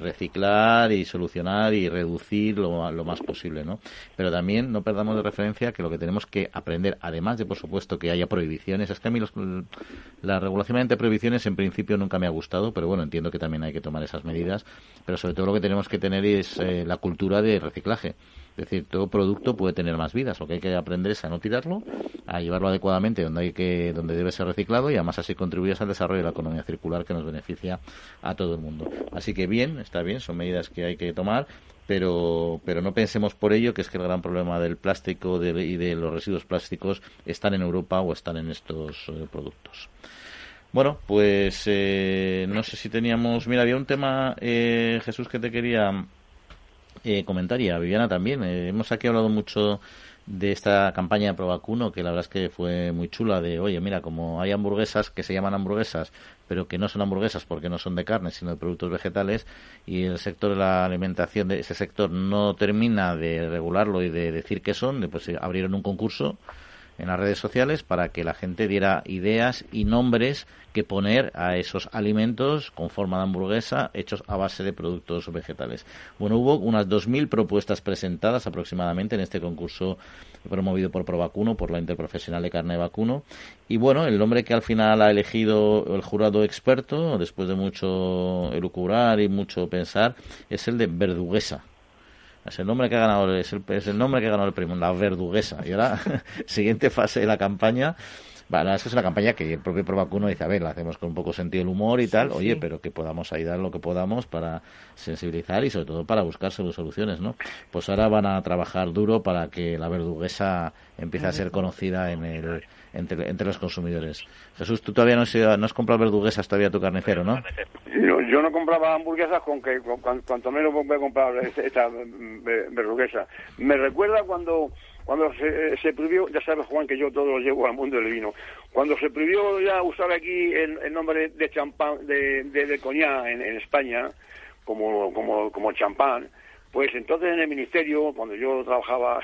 reciclar y solucionar y reducir lo, lo, más posible, ¿no? Pero también no perdamos de referencia que lo que tenemos que aprender, además de, por supuesto, que haya prohibiciones, es que a mí la regulación mediante prohibiciones en principio nunca me ha gustado, pero bueno, entiendo que también hay que tomar esas medidas, pero sobre todo lo que tenemos que tener es eh, la cultura de reciclaje. Es decir, todo producto puede tener más vidas. Lo que hay que aprender es a no tirarlo, a llevarlo adecuadamente donde hay que, donde debe ser reciclado y además así contribuyes al desarrollo de la economía circular que nos beneficia a todo el mundo. Así que bien, está bien, son medidas que hay que tomar, pero, pero no pensemos por ello que es que el gran problema del plástico y de los residuos plásticos están en Europa o están en estos eh, productos. Bueno, pues eh, no sé si teníamos. Mira, había un tema, eh, Jesús, que te quería eh, comentaria, Viviana también. Eh, hemos aquí hablado mucho de esta campaña de Provacuno, que la verdad es que fue muy chula, de, oye, mira, como hay hamburguesas que se llaman hamburguesas, pero que no son hamburguesas porque no son de carne, sino de productos vegetales, y el sector de la alimentación de ese sector no termina de regularlo y de decir qué son, pues abrieron un concurso en las redes sociales para que la gente diera ideas y nombres que poner a esos alimentos con forma de hamburguesa hechos a base de productos vegetales. Bueno, hubo unas 2.000 propuestas presentadas aproximadamente en este concurso promovido por Provacuno, por la Interprofesional de Carne de Vacuno. Y bueno, el nombre que al final ha elegido el jurado experto, después de mucho elucubrar y mucho pensar, es el de verduguesa. Es el nombre que ha ganado, es el, es el nombre que ha ganado el premio, la verduguesa. Y ahora, siguiente fase de la campaña, bueno, es que es una campaña que el propio Provacuno dice, a ver, la hacemos con un poco sentido del humor y tal, oye, pero que podamos ayudar lo que podamos para sensibilizar y sobre todo para buscar soluciones, ¿no? Pues ahora van a trabajar duro para que la verduguesa empiece a ser conocida en el, entre, entre los consumidores. Jesús, tú todavía no has, no has comprado verduguesas todavía tu carnicero, ¿no? Yo, no compraba hamburguesas con que con, cuanto menos voy a comprar esta verduguesa. Me recuerda cuando cuando se, se, prohibió, ya sabes Juan que yo todo lo llevo al mundo del vino, cuando se prohibió ya usar aquí el, nombre de champán, de, de, de coñac en, España, como, como, como champán, pues entonces en el ministerio, cuando yo trabajaba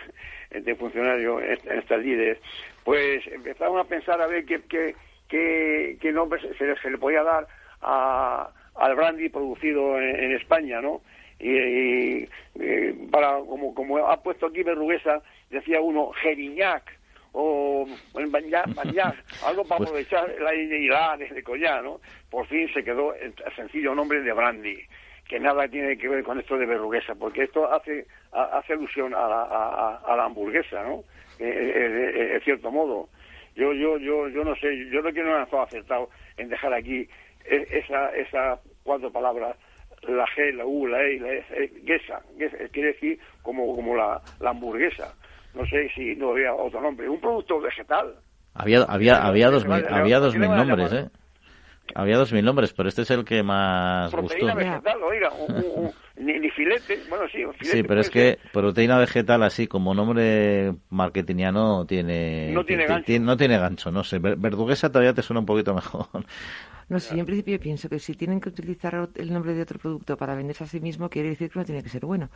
de funcionario en estas líderes, pues empezaron a pensar a ver qué, qué, qué, qué nombre se, se, le podía dar a, al brandy producido en, en España, ¿no? Y, y, y, para como como ha puesto aquí Berruguesa decía uno Geriñac o el Banyac, algo para pues... aprovechar la idea de, de Collá, ¿no? Por fin se quedó el sencillo nombre de Brandy, que nada tiene que ver con esto de Berruguesa, porque esto hace hace alusión a la, a, a la hamburguesa, ¿no? En eh, eh, eh, cierto modo. Yo yo yo yo no sé, yo creo que no han estado acertado en dejar aquí esa esa cuatro palabras la G, la U, la E y la S, Gesa, quiere decir como, como la, la, hamburguesa. No sé si no había otro nombre. Un producto vegetal. Había, había, había dos mil, había dos mil nombres, ¿eh? Había dos mil nombres, pero este es el que más proteína gustó. vegetal, oiga, un, ni, ni, filete, bueno, sí, filete Sí, pero es que proteína vegetal así como nombre marketingiano tiene... No tiene gancho. Tiene, no tiene gancho, no sé. Verduguesa todavía te suena un poquito mejor. No, sí, en principio pienso que si tienen que utilizar el nombre de otro producto para venderse a sí mismo, quiere decir que no tiene que ser bueno.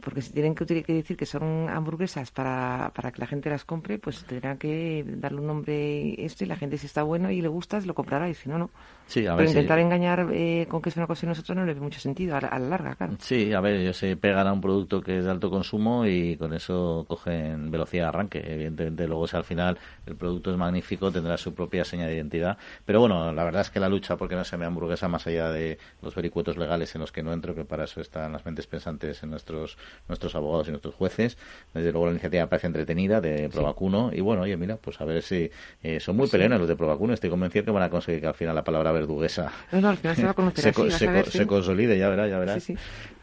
Porque si tienen que, que decir que son hamburguesas para, para que la gente las compre, pues tendrán que darle un nombre este y la gente si está bueno y le gusta, lo comprará y si no, no. Sí, a Pero ver intentar si... engañar eh, con que es una cosa y nosotros no le ve mucho sentido a la, a la, larga, claro. Sí, a ver, ellos se pegan a un producto que es de alto consumo y con eso cogen velocidad de arranque. Evidentemente, luego si al final el producto es magnífico, tendrá su propia seña de identidad. Pero bueno, la verdad es que la lucha porque no se me hamburguesa más allá de los vericuetos legales en los que no entro, que para eso están las mentes pensantes en nuestros nuestros abogados y nuestros jueces. Desde luego la iniciativa parece entretenida de Provacuno y bueno, oye, mira, pues a ver si eh, son muy sí. peleones los de Provacuno. Estoy convencido que van a conseguir que al final la palabra verduguesa no, no, al final se, va a conocer se, así, se, ver, se consolide, ya verás, ya verás. Sí,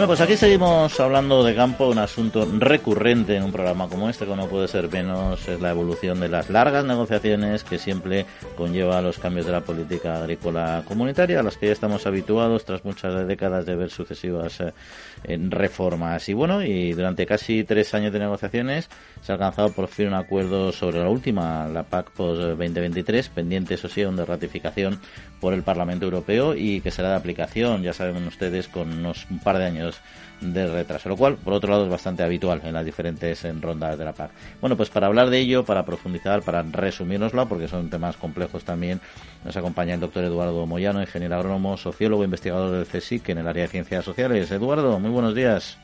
Bueno, pues aquí seguimos hablando de campo, un asunto recurrente en un programa como este, como no puede ser menos, es la evolución de las largas negociaciones que siempre conlleva los cambios de la política agrícola comunitaria, a las que ya estamos habituados tras muchas décadas de ver sucesivas eh, reformas. Y bueno, y durante casi tres años de negociaciones se ha alcanzado por fin un acuerdo sobre la última, la PAC post 2023, pendiente, eso sí, de ratificación por el Parlamento Europeo y que será de aplicación, ya saben ustedes, con unos un par de años de retraso, lo cual, por otro lado, es bastante habitual en las diferentes en rondas de la PAC. Bueno, pues para hablar de ello, para profundizar, para resumírnoslo, porque son temas complejos también, nos acompaña el doctor Eduardo Moyano, ingeniero agrónomo, sociólogo, investigador del CSIC en el área de ciencias sociales. Eduardo, muy buenos días.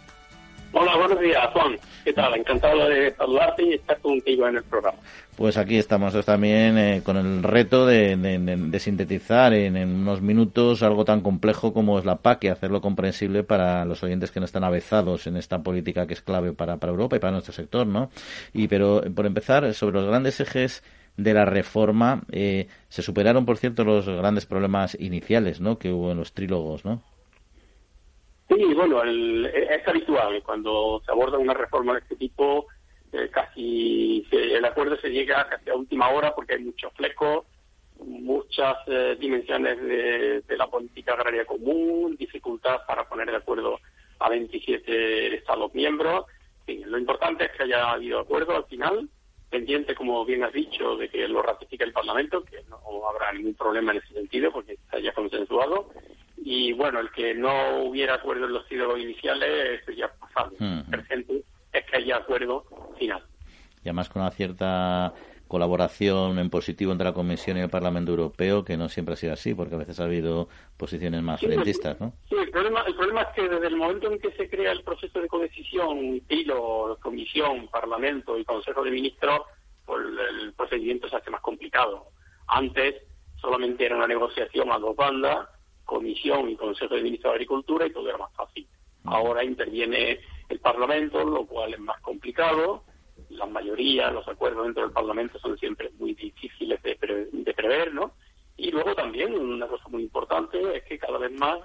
Hola, buenos días, Juan. ¿Qué tal? Encantado de saludarte y estar contigo en el programa. Pues aquí estamos también eh, con el reto de, de, sintetizar en, unos minutos algo tan complejo como es la PAC y hacerlo comprensible para los oyentes que no están avezados en esta política que es clave para, Europa y para nuestro sector, ¿no? Y pero por empezar, sobre los grandes ejes de la reforma. Eh, se superaron, por cierto, los grandes problemas iniciales ¿no? que hubo en los trílogos, ¿no? Sí, bueno, es habitual cuando se aborda una reforma de este tipo, eh, casi el acuerdo se llega casi a última hora porque hay muchos flecos, muchas eh, dimensiones de, la política agraria común, dificultad para poner de acuerdo a 27 Estados miembros. lo importante es que haya habido acuerdo al final, pendiente, como bien has dicho, de que lo ratifique el Parlamento, que no habrá ningún problema en ese sentido porque se haya consensuado y bueno, el que no hubiera acuerdo en los títulos iniciales, eso ya pasado. Presente es que haya acuerdo final. Y además con una cierta colaboración en positivo entre la Comisión y el Parlamento Europeo, que no siempre ha sido así, porque a veces ha habido posiciones más sí, ¿no? Sí, el problema, el problema es que desde el momento en que se crea el proceso de codecisión, PILO, Comisión, Parlamento y Consejo de Ministros, pues el procedimiento se hace más complicado. Antes solamente era una negociación a dos bandas Comisión y Consejo de Ministros de Agricultura y todo era más fácil. Ahora interviene el Parlamento, lo cual es más complicado. La mayoría, los acuerdos dentro del Parlamento son siempre muy difíciles de, prever, ¿no? Y luego también una cosa muy importante es que cada vez más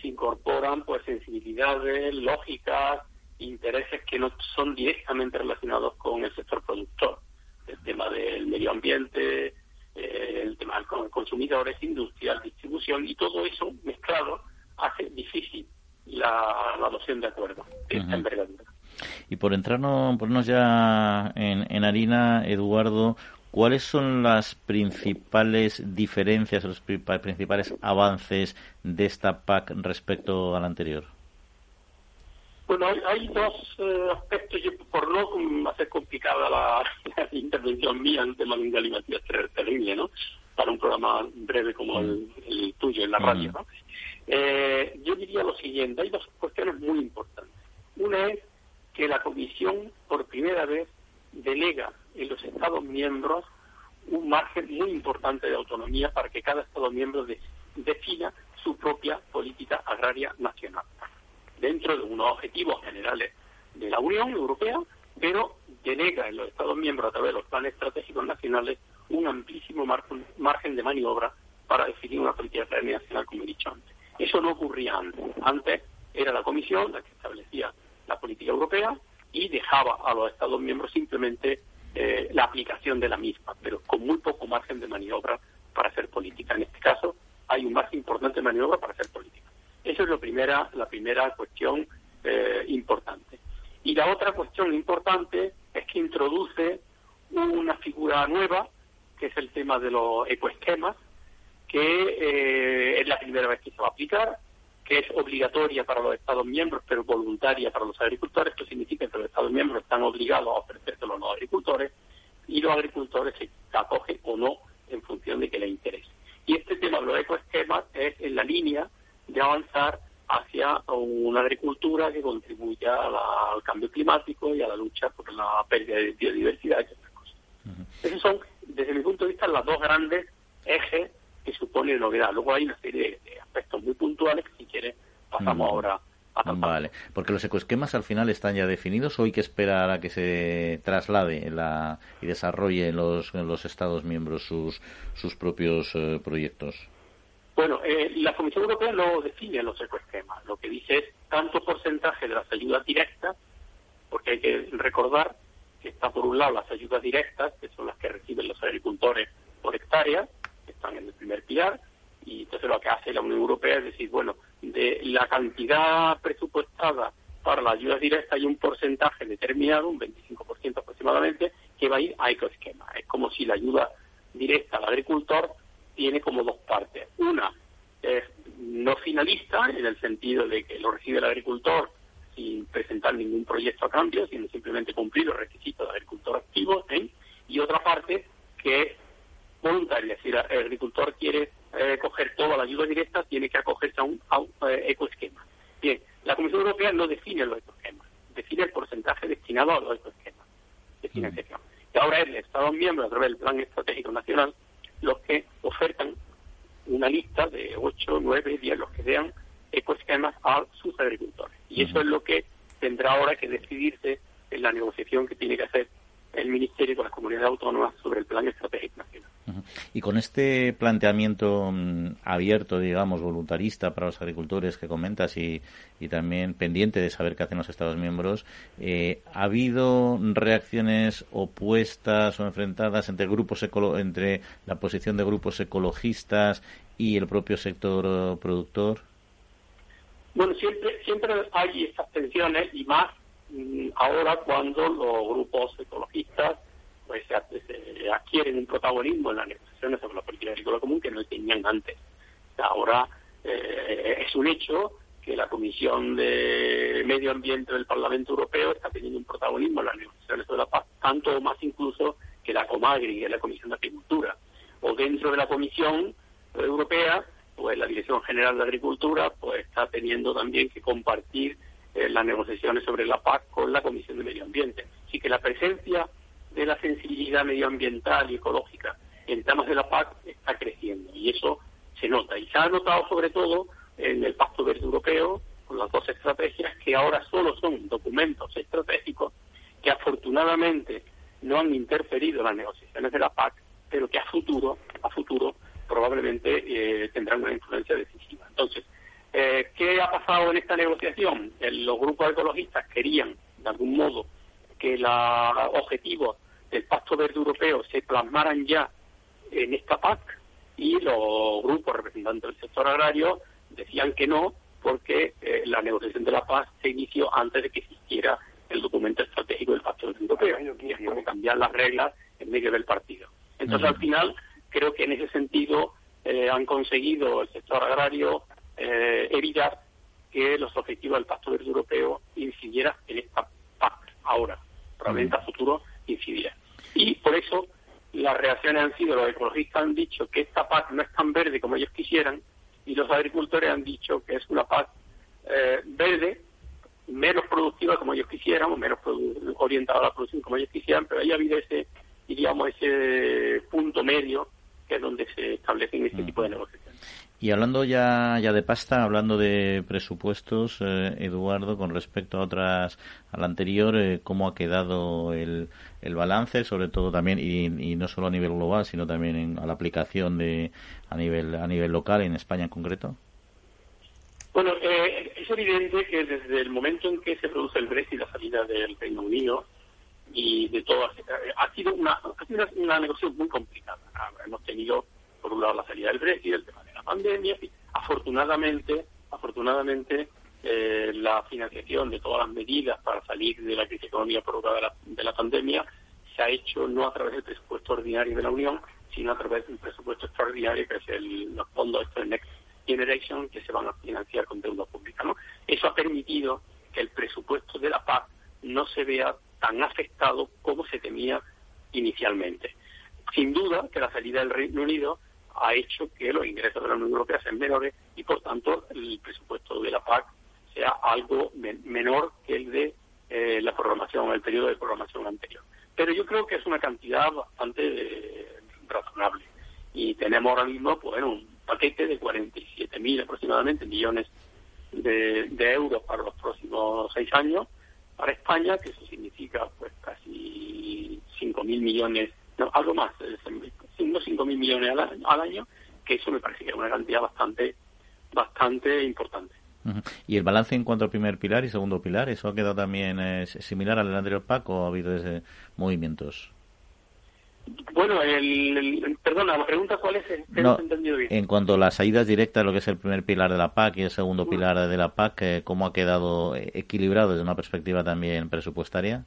se incorporan pues sensibilidades, lógicas, intereses que no son directamente relacionados con el sector productor. El tema del medio ambiente, eh, el tema con consumidores, industrial, distribución y todo eso mezclado hace difícil la, adopción de acuerdo de esta envergadura. Y por entrarnos, ponernos ya en, en harina, Eduardo, ¿cuáles son las principales diferencias, los principales avances de esta PAC respecto a la anterior? Bueno, hay, dos eh, aspectos, yo, por no hacer complicada la, intervención mía en tema de un terrible, ¿no? Para un programa breve como el, tuyo en la radio, ¿no? Eh, yo diría lo siguiente, hay dos cuestiones muy importantes. Una es que la Comisión por primera vez delega en los Estados miembros un margen muy importante de autonomía para que cada Estado miembro defina su propia política agraria nacional dentro de unos objetivos generales de la Unión Europea, pero delega en los Estados miembros a través de los planes estratégicos nacionales un amplísimo margen de maniobra para definir una política agraria nacional, como he dicho antes. Eso no ocurría antes. Antes era la Comisión la que establecía la política europea y dejaba a los Estados miembros simplemente eh, la aplicación de la misma, pero con muy poco margen de maniobra para hacer política. En este caso, hay un margen importante de maniobra para hacer política. Esa es la primera, la primera cuestión eh, importante. Y la otra cuestión importante es que introduce una figura nueva, que es el tema de los ecoesquemas, que eh, es la primera vez que se va a aplicar, que es obligatoria para los Estados miembros, pero voluntaria para los agricultores. Esto significa que los Estados miembros están obligados a ofrecérselo a los agricultores y los agricultores se acogen o no en función de que les interese. Y este tema de los ecoesquemas es en la línea de avanzar hacia una agricultura que contribuya al cambio climático y a la lucha por la pérdida de biodiversidad y otras cosas. Esos son, desde mi punto de vista, los dos grandes ejes que supone novedad. Luego hay una serie de aspectos muy puntuales que, si quieres, pasamos ahora a Vale, porque los ecoesquemas al final están ya definidos o hay que esperar a que se traslade la, y desarrolle en los, los Estados miembros sus, sus propios eh, proyectos. Bueno, eh, la Comisión Europea no define los ecoesquemas. Lo que dice es tanto porcentaje de las ayudas directas, porque hay que recordar que está por un lado las ayudas directas, que son las que reciben los agricultores por hectárea, que están en el primer pilar, y entonces lo que hace la Unión Europea es decir, bueno, de la cantidad presupuestada para las ayudas directas hay un porcentaje determinado, un 25% aproximadamente, que va a ir a ecoesquema. Es como si la ayuda directa al agricultor tiene como dos partes. Una es no finalista, en el sentido de que lo recibe el agricultor sin presentar ningún proyecto a cambio, sino simplemente cumplir los requisitos de agricultor activo, ¿eh? y otra parte que es voluntaria, es decir, el agricultor quiere eh, coger toda la ayuda directa, tiene que acogerse a un, eh, ecoesquema. Bien, la Comisión Europea no define los ecoesquemas, define el porcentaje destinado a los ecoesquemas de financiación. Y ahora el Estado miembro, a través del Plan Estratégico Nacional, los que ofertan una lista de 8, 9, 10, los que sean ecoesquemas a sus agricultores. Y eso es lo que tendrá ahora que decidirse en la negociación que tiene que hacer el Ministerio con las comunidades autónomas sobre el Plan Estratégico Nacional. Y con este planteamiento mm, abierto, digamos, voluntarista para los agricultores que comentas y, y también pendiente de saber qué hacen los Estados miembros, eh, ¿ha habido reacciones opuestas o enfrentadas entre grupos entre la posición de grupos ecologistas y el propio sector productor? Bueno, siempre, siempre hay estas tensiones y más ahora cuando los grupos ecologistas pues se, adquieren un protagonismo en las negociaciones sobre la política agrícola común que no tenían antes. Ahora eh, es un hecho que la Comisión de Medio Ambiente del Parlamento Europeo está teniendo un protagonismo en las negociaciones sobre la paz, tanto o más incluso que la Comagri, que es la Comisión de Agricultura. O dentro de la Comisión Europea, pues la Dirección General de Agricultura pues está teniendo también que compartir eh, las negociaciones sobre la paz con la Comisión de Medio Ambiente. Así que la presencia de la sensibilidad medioambiental y ecológica en temas de la PAC está creciendo y eso se nota. Y se ha notado sobre todo en el Pacto Verde Europeo, con las dos estrategias que ahora solo son documentos estratégicos que afortunadamente no han interferido en las negociaciones de la PAC, pero que a futuro, a futuro probablemente eh, tendrán una influencia decisiva. Entonces, eh, ¿qué ha pasado en esta negociación? los grupos ecologistas querían, de algún modo, que los objetivos del Pacto Verde Europeo se plasmaran ya en esta PAC y los grupos representantes del sector agrario decían que no porque eh, la negociación de la PAC se inició antes de que existiera el documento estratégico del Pacto Verde Europeo y es como cambiar las reglas en medio del partido. Entonces, al final, creo que en ese sentido eh, han conseguido el sector agrario eh, evitar que los objetivos del Pacto Verde Europeo incidieran en esta PAC ahora. Probablemente a futuro incidirá. Y por eso las reacciones han sido, los ecologistas han dicho que esta PAC no es tan verde como ellos quisieran y los agricultores han dicho que es una PAC eh, verde, menos productiva como ellos quisieran, o menos orientada a la producción como ellos quisieran, pero ahí ha habido ese, diríamos, ese punto medio que es donde se establecen este mm. tipo de negociaciones. Y hablando ya, ya de pasta, hablando de presupuestos, eh, Eduardo, con respecto a otras, al anterior, eh, ¿cómo ha quedado el, el balance, sobre todo también, y, no solo a nivel global, sino también en, a la aplicación de, a nivel, a nivel local, en España en concreto? Bueno, eh, es evidente que desde el momento en que se produce el Brexit, la salida del Reino Unido, y de todo, ha sido una, ha sido una, negociación muy complicada. Hemos tenido, por un lado, la salida del Brexit, el tema pandemia. Afortunadamente, afortunadamente eh, la financiación de todas las medidas para salir de la crisis económica provocada de la, pandemia se ha hecho no a través del presupuesto ordinario de la Unión, sino a través del presupuesto extraordinario, que es el, los fondos Next Generation, que se van a financiar con deuda pública. ¿no? Eso ha permitido que el presupuesto de la paz no se vea tan afectado como se temía inicialmente. Sin duda que la salida del Reino Unido ha hecho que los ingresos de la Unión Europea sean menores y, por tanto, el presupuesto de la PAC sea algo menor que el de eh, la programación, el periodo de programación anterior. Pero yo creo que es una cantidad bastante eh, razonable. Y tenemos ahora mismo pues, un paquete de 47.000 aproximadamente millones de, euros para los próximos seis años para España, que eso significa pues casi 5.000 millones, no, algo más, unos 5.000 millones al, año, que eso me parece que es una cantidad bastante, bastante importante. ¿Y el balance en cuanto al primer pilar y segundo pilar, eso ha quedado también eh, similar al anterior PAC o ha habido ese movimientos? Bueno, el, perdona, la pregunta cuál es, no, entendido bien. En cuanto a las ayudas directas, lo que es el primer pilar de la PAC y el segundo pilar de la PAC, eh, ¿cómo ha quedado equilibrado desde una perspectiva también presupuestaria?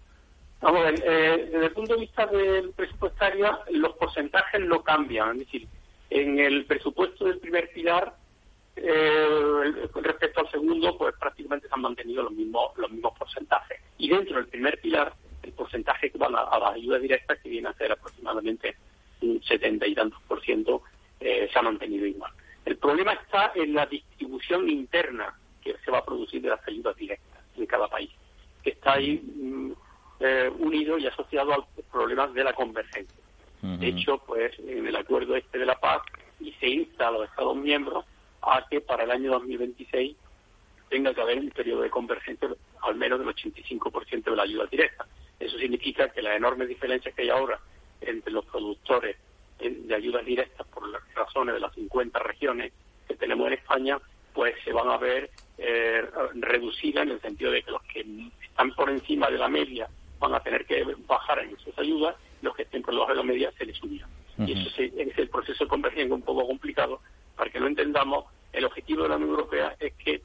Vamos a ver, eh, desde el punto de vista del presupuestario, los porcentajes no cambian. Es decir, en el presupuesto del primer pilar, eh, respecto al segundo, pues prácticamente se han mantenido los mismos, los mismos porcentajes. Y dentro del primer pilar, el porcentaje que va a, las ayudas directas, que viene a ser aproximadamente un 70 y tantos por ciento, eh, se ha mantenido igual. El problema está en la distribución interna que se va a producir de las ayudas directas en cada país, que está ahí mm, eh, unido y asociado a los problemas de la convergencia. De hecho, pues en el acuerdo este de la paz y se insta a los Estados miembros a que para el año 2026 tenga que haber un periodo de convergencia al menos del 85% de la ayuda directa. Eso significa que las enormes diferencias que hay ahora entre los productores de ayudas directas por las razones de las 50 regiones que tenemos en España, pues se van a ver eh, reducidas en el sentido de que los que están por encima de la media van a tener que bajar en sus ayudas, los que estén por debajo de la media se les subirán. Y eso es el proceso de convergencia un poco complicado. Para que lo entendamos, el objetivo de la Unión Europea es que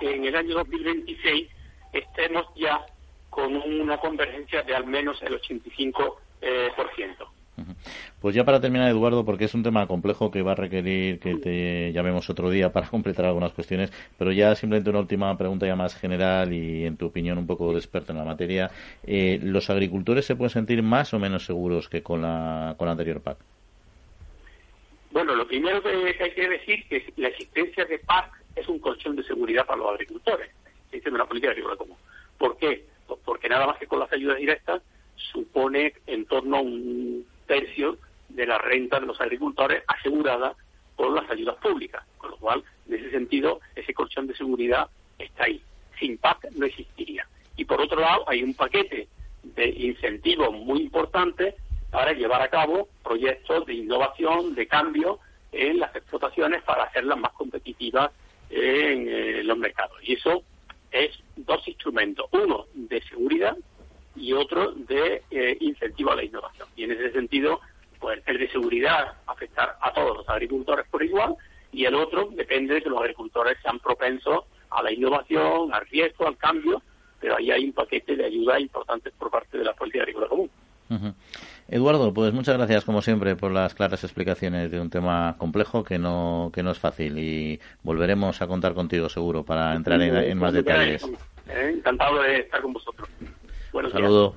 en el año 2026 estemos ya con una convergencia de al menos el 85%. Eh, por ciento. Pues ya para terminar, Eduardo, porque es un tema complejo que va a requerir que te llamemos otro día para completar algunas cuestiones, pero ya simplemente una última pregunta ya más general y en tu opinión un poco de experto en la materia. Eh, ¿Los agricultores se pueden sentir más o menos seguros que con la, con la anterior PAC? Bueno, lo primero que hay que decir es que la existencia de PAC es un colchón de seguridad para los agricultores, de una política agrícola común. ¿Por qué? Pues porque nada más que con las ayudas directas supone en torno a un tercio de la renta de los agricultores asegurada por las ayudas públicas. Con lo cual, en ese sentido, ese colchón de seguridad está ahí. Sin PAC no existiría. Y por otro lado, hay un paquete de incentivos muy importantes para llevar a cabo proyectos de innovación, de cambio en las explotaciones para hacerlas más competitivas en eh, los mercados. Y eso es dos instrumentos. Uno de seguridad y otro de eh, incentivo a la innovación. Y en ese sentido, pues el de seguridad afectar a todos los agricultores por igual y el otro depende de que los agricultores sean propensos a la innovación, al riesgo, al cambio, pero ahí hay un paquete de ayuda importante por parte de la política agrícola común. Eduardo, pues muchas gracias como siempre por las claras explicaciones de un tema complejo que no que no es fácil y volveremos a contar contigo seguro para entrar en, más detalles. Eh, encantado de estar con vosotros. Buenos Saludo.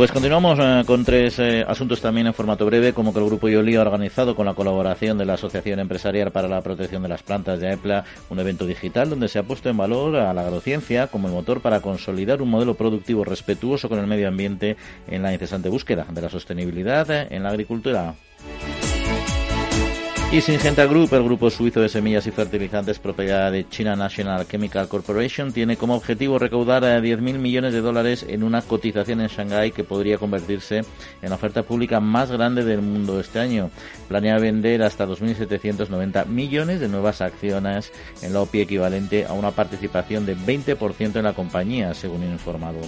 Pues continuamos eh, con tres eh, asuntos también en formato breve, como que el Grupo IOLI ha organizado con la colaboración de la Asociación Empresarial para la Protección de las Plantas de AEPLA un evento digital donde se ha puesto en valor a la agrociencia como el motor para consolidar un modelo productivo respetuoso con el medio ambiente en la incesante búsqueda de la sostenibilidad en la agricultura. Y Syngenta Group, el grupo suizo de semillas y fertilizantes propiedad de China National Chemical Corporation, tiene como objetivo recaudar 10.000 eh, millones de dólares en una cotización en Shanghái que podría convertirse en la oferta pública más grande del mundo este año. Planea vender hasta 2.790 millones de nuevas acciones en la OPI equivalente a una participación de 20% en la compañía, según informado.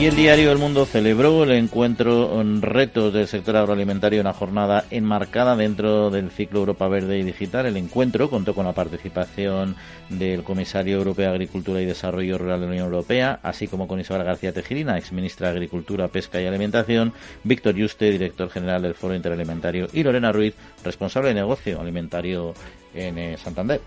Y el diario El Mundo celebró el encuentro en retos del sector agroalimentario, una jornada enmarcada dentro del ciclo Europa Verde y Digital. El encuentro contó con la participación del comisario europeo de Agricultura y Desarrollo Rural de la Unión Europea, así como con Isabel García Tejirina, exministra de Agricultura, Pesca y Alimentación, Víctor Yuste, director general del Foro Interalimentario, y Lorena Ruiz, responsable de negocio alimentario en eh, Santander.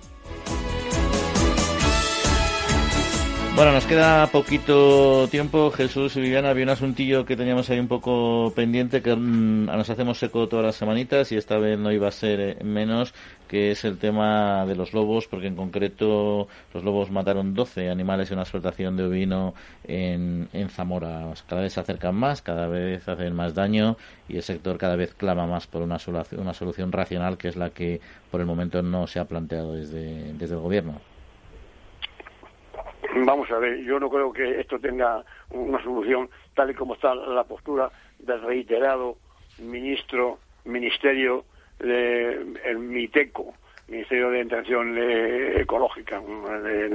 Bueno, nos queda poquito tiempo. Jesús y Viviana, había un asuntillo que teníamos ahí un poco pendiente, que mm, nos hacemos eco todas las semanitas y esta vez no iba a ser eh, menos, que es el tema de los lobos, porque en concreto los lobos mataron 12 animales en una explotación de ovino en, Zamora. Cada vez se acercan más, cada vez hacen más daño y el sector cada vez clama más por una, solución, una solución racional, que es la que por el momento no se ha planteado desde, desde el gobierno. Vamos a ver, yo no creo que esto tenga una solución tal y como está la postura del reiterado ministro, ministerio de el MITECO, Ministerio de Intención Ecológica, de,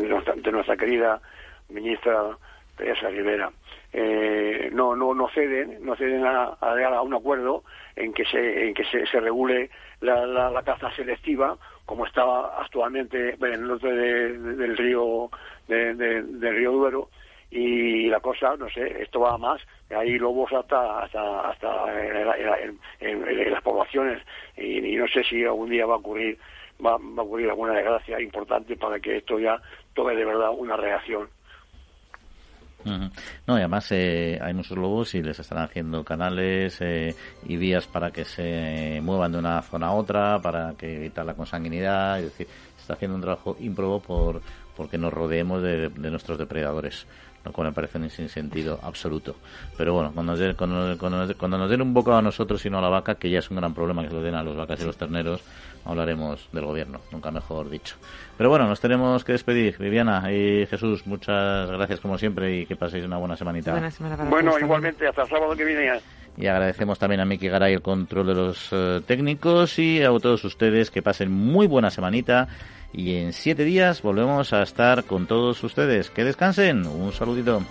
nuestra, querida ministra Teresa Rivera. Eh, no, no, no ceden, no ceden a, a, un acuerdo en que se, en que se, se regule la, la, caza selectiva como estaba actualmente en el norte del río de, del río Duero y la cosa, no sé, esto va más, hay lobos hasta hasta hasta en, las poblaciones y, no sé si algún día va a ocurrir va, a ocurrir alguna desgracia importante para que esto ya tome de verdad una reacción. No, y además eh, hay muchos lobos y les están haciendo canales eh, y vías para que se muevan de una zona a otra, para que evitar la consanguinidad, es decir, se está haciendo un trabajo ímprobo por porque nos rodeemos de nuestros depredadores lo cual me parece sin sentido absoluto. Pero bueno, cuando nos, den, cuando, nos den un bocado a nosotros y no a la vaca, que ya es un gran problema que se lo den a los vacas y los terneros, hablaremos del gobierno, nunca mejor dicho. Pero bueno, nos tenemos que despedir. Viviana y Jesús, muchas gracias como siempre y que paséis una buena semanita. bueno, igualmente, hasta el sábado que viene Y agradecemos también a Miki Garay el control de los eh, técnicos y a todos ustedes que pasen muy buena semanita y en siete días volvemos a estar con todos ustedes. Que descansen. Un saludito.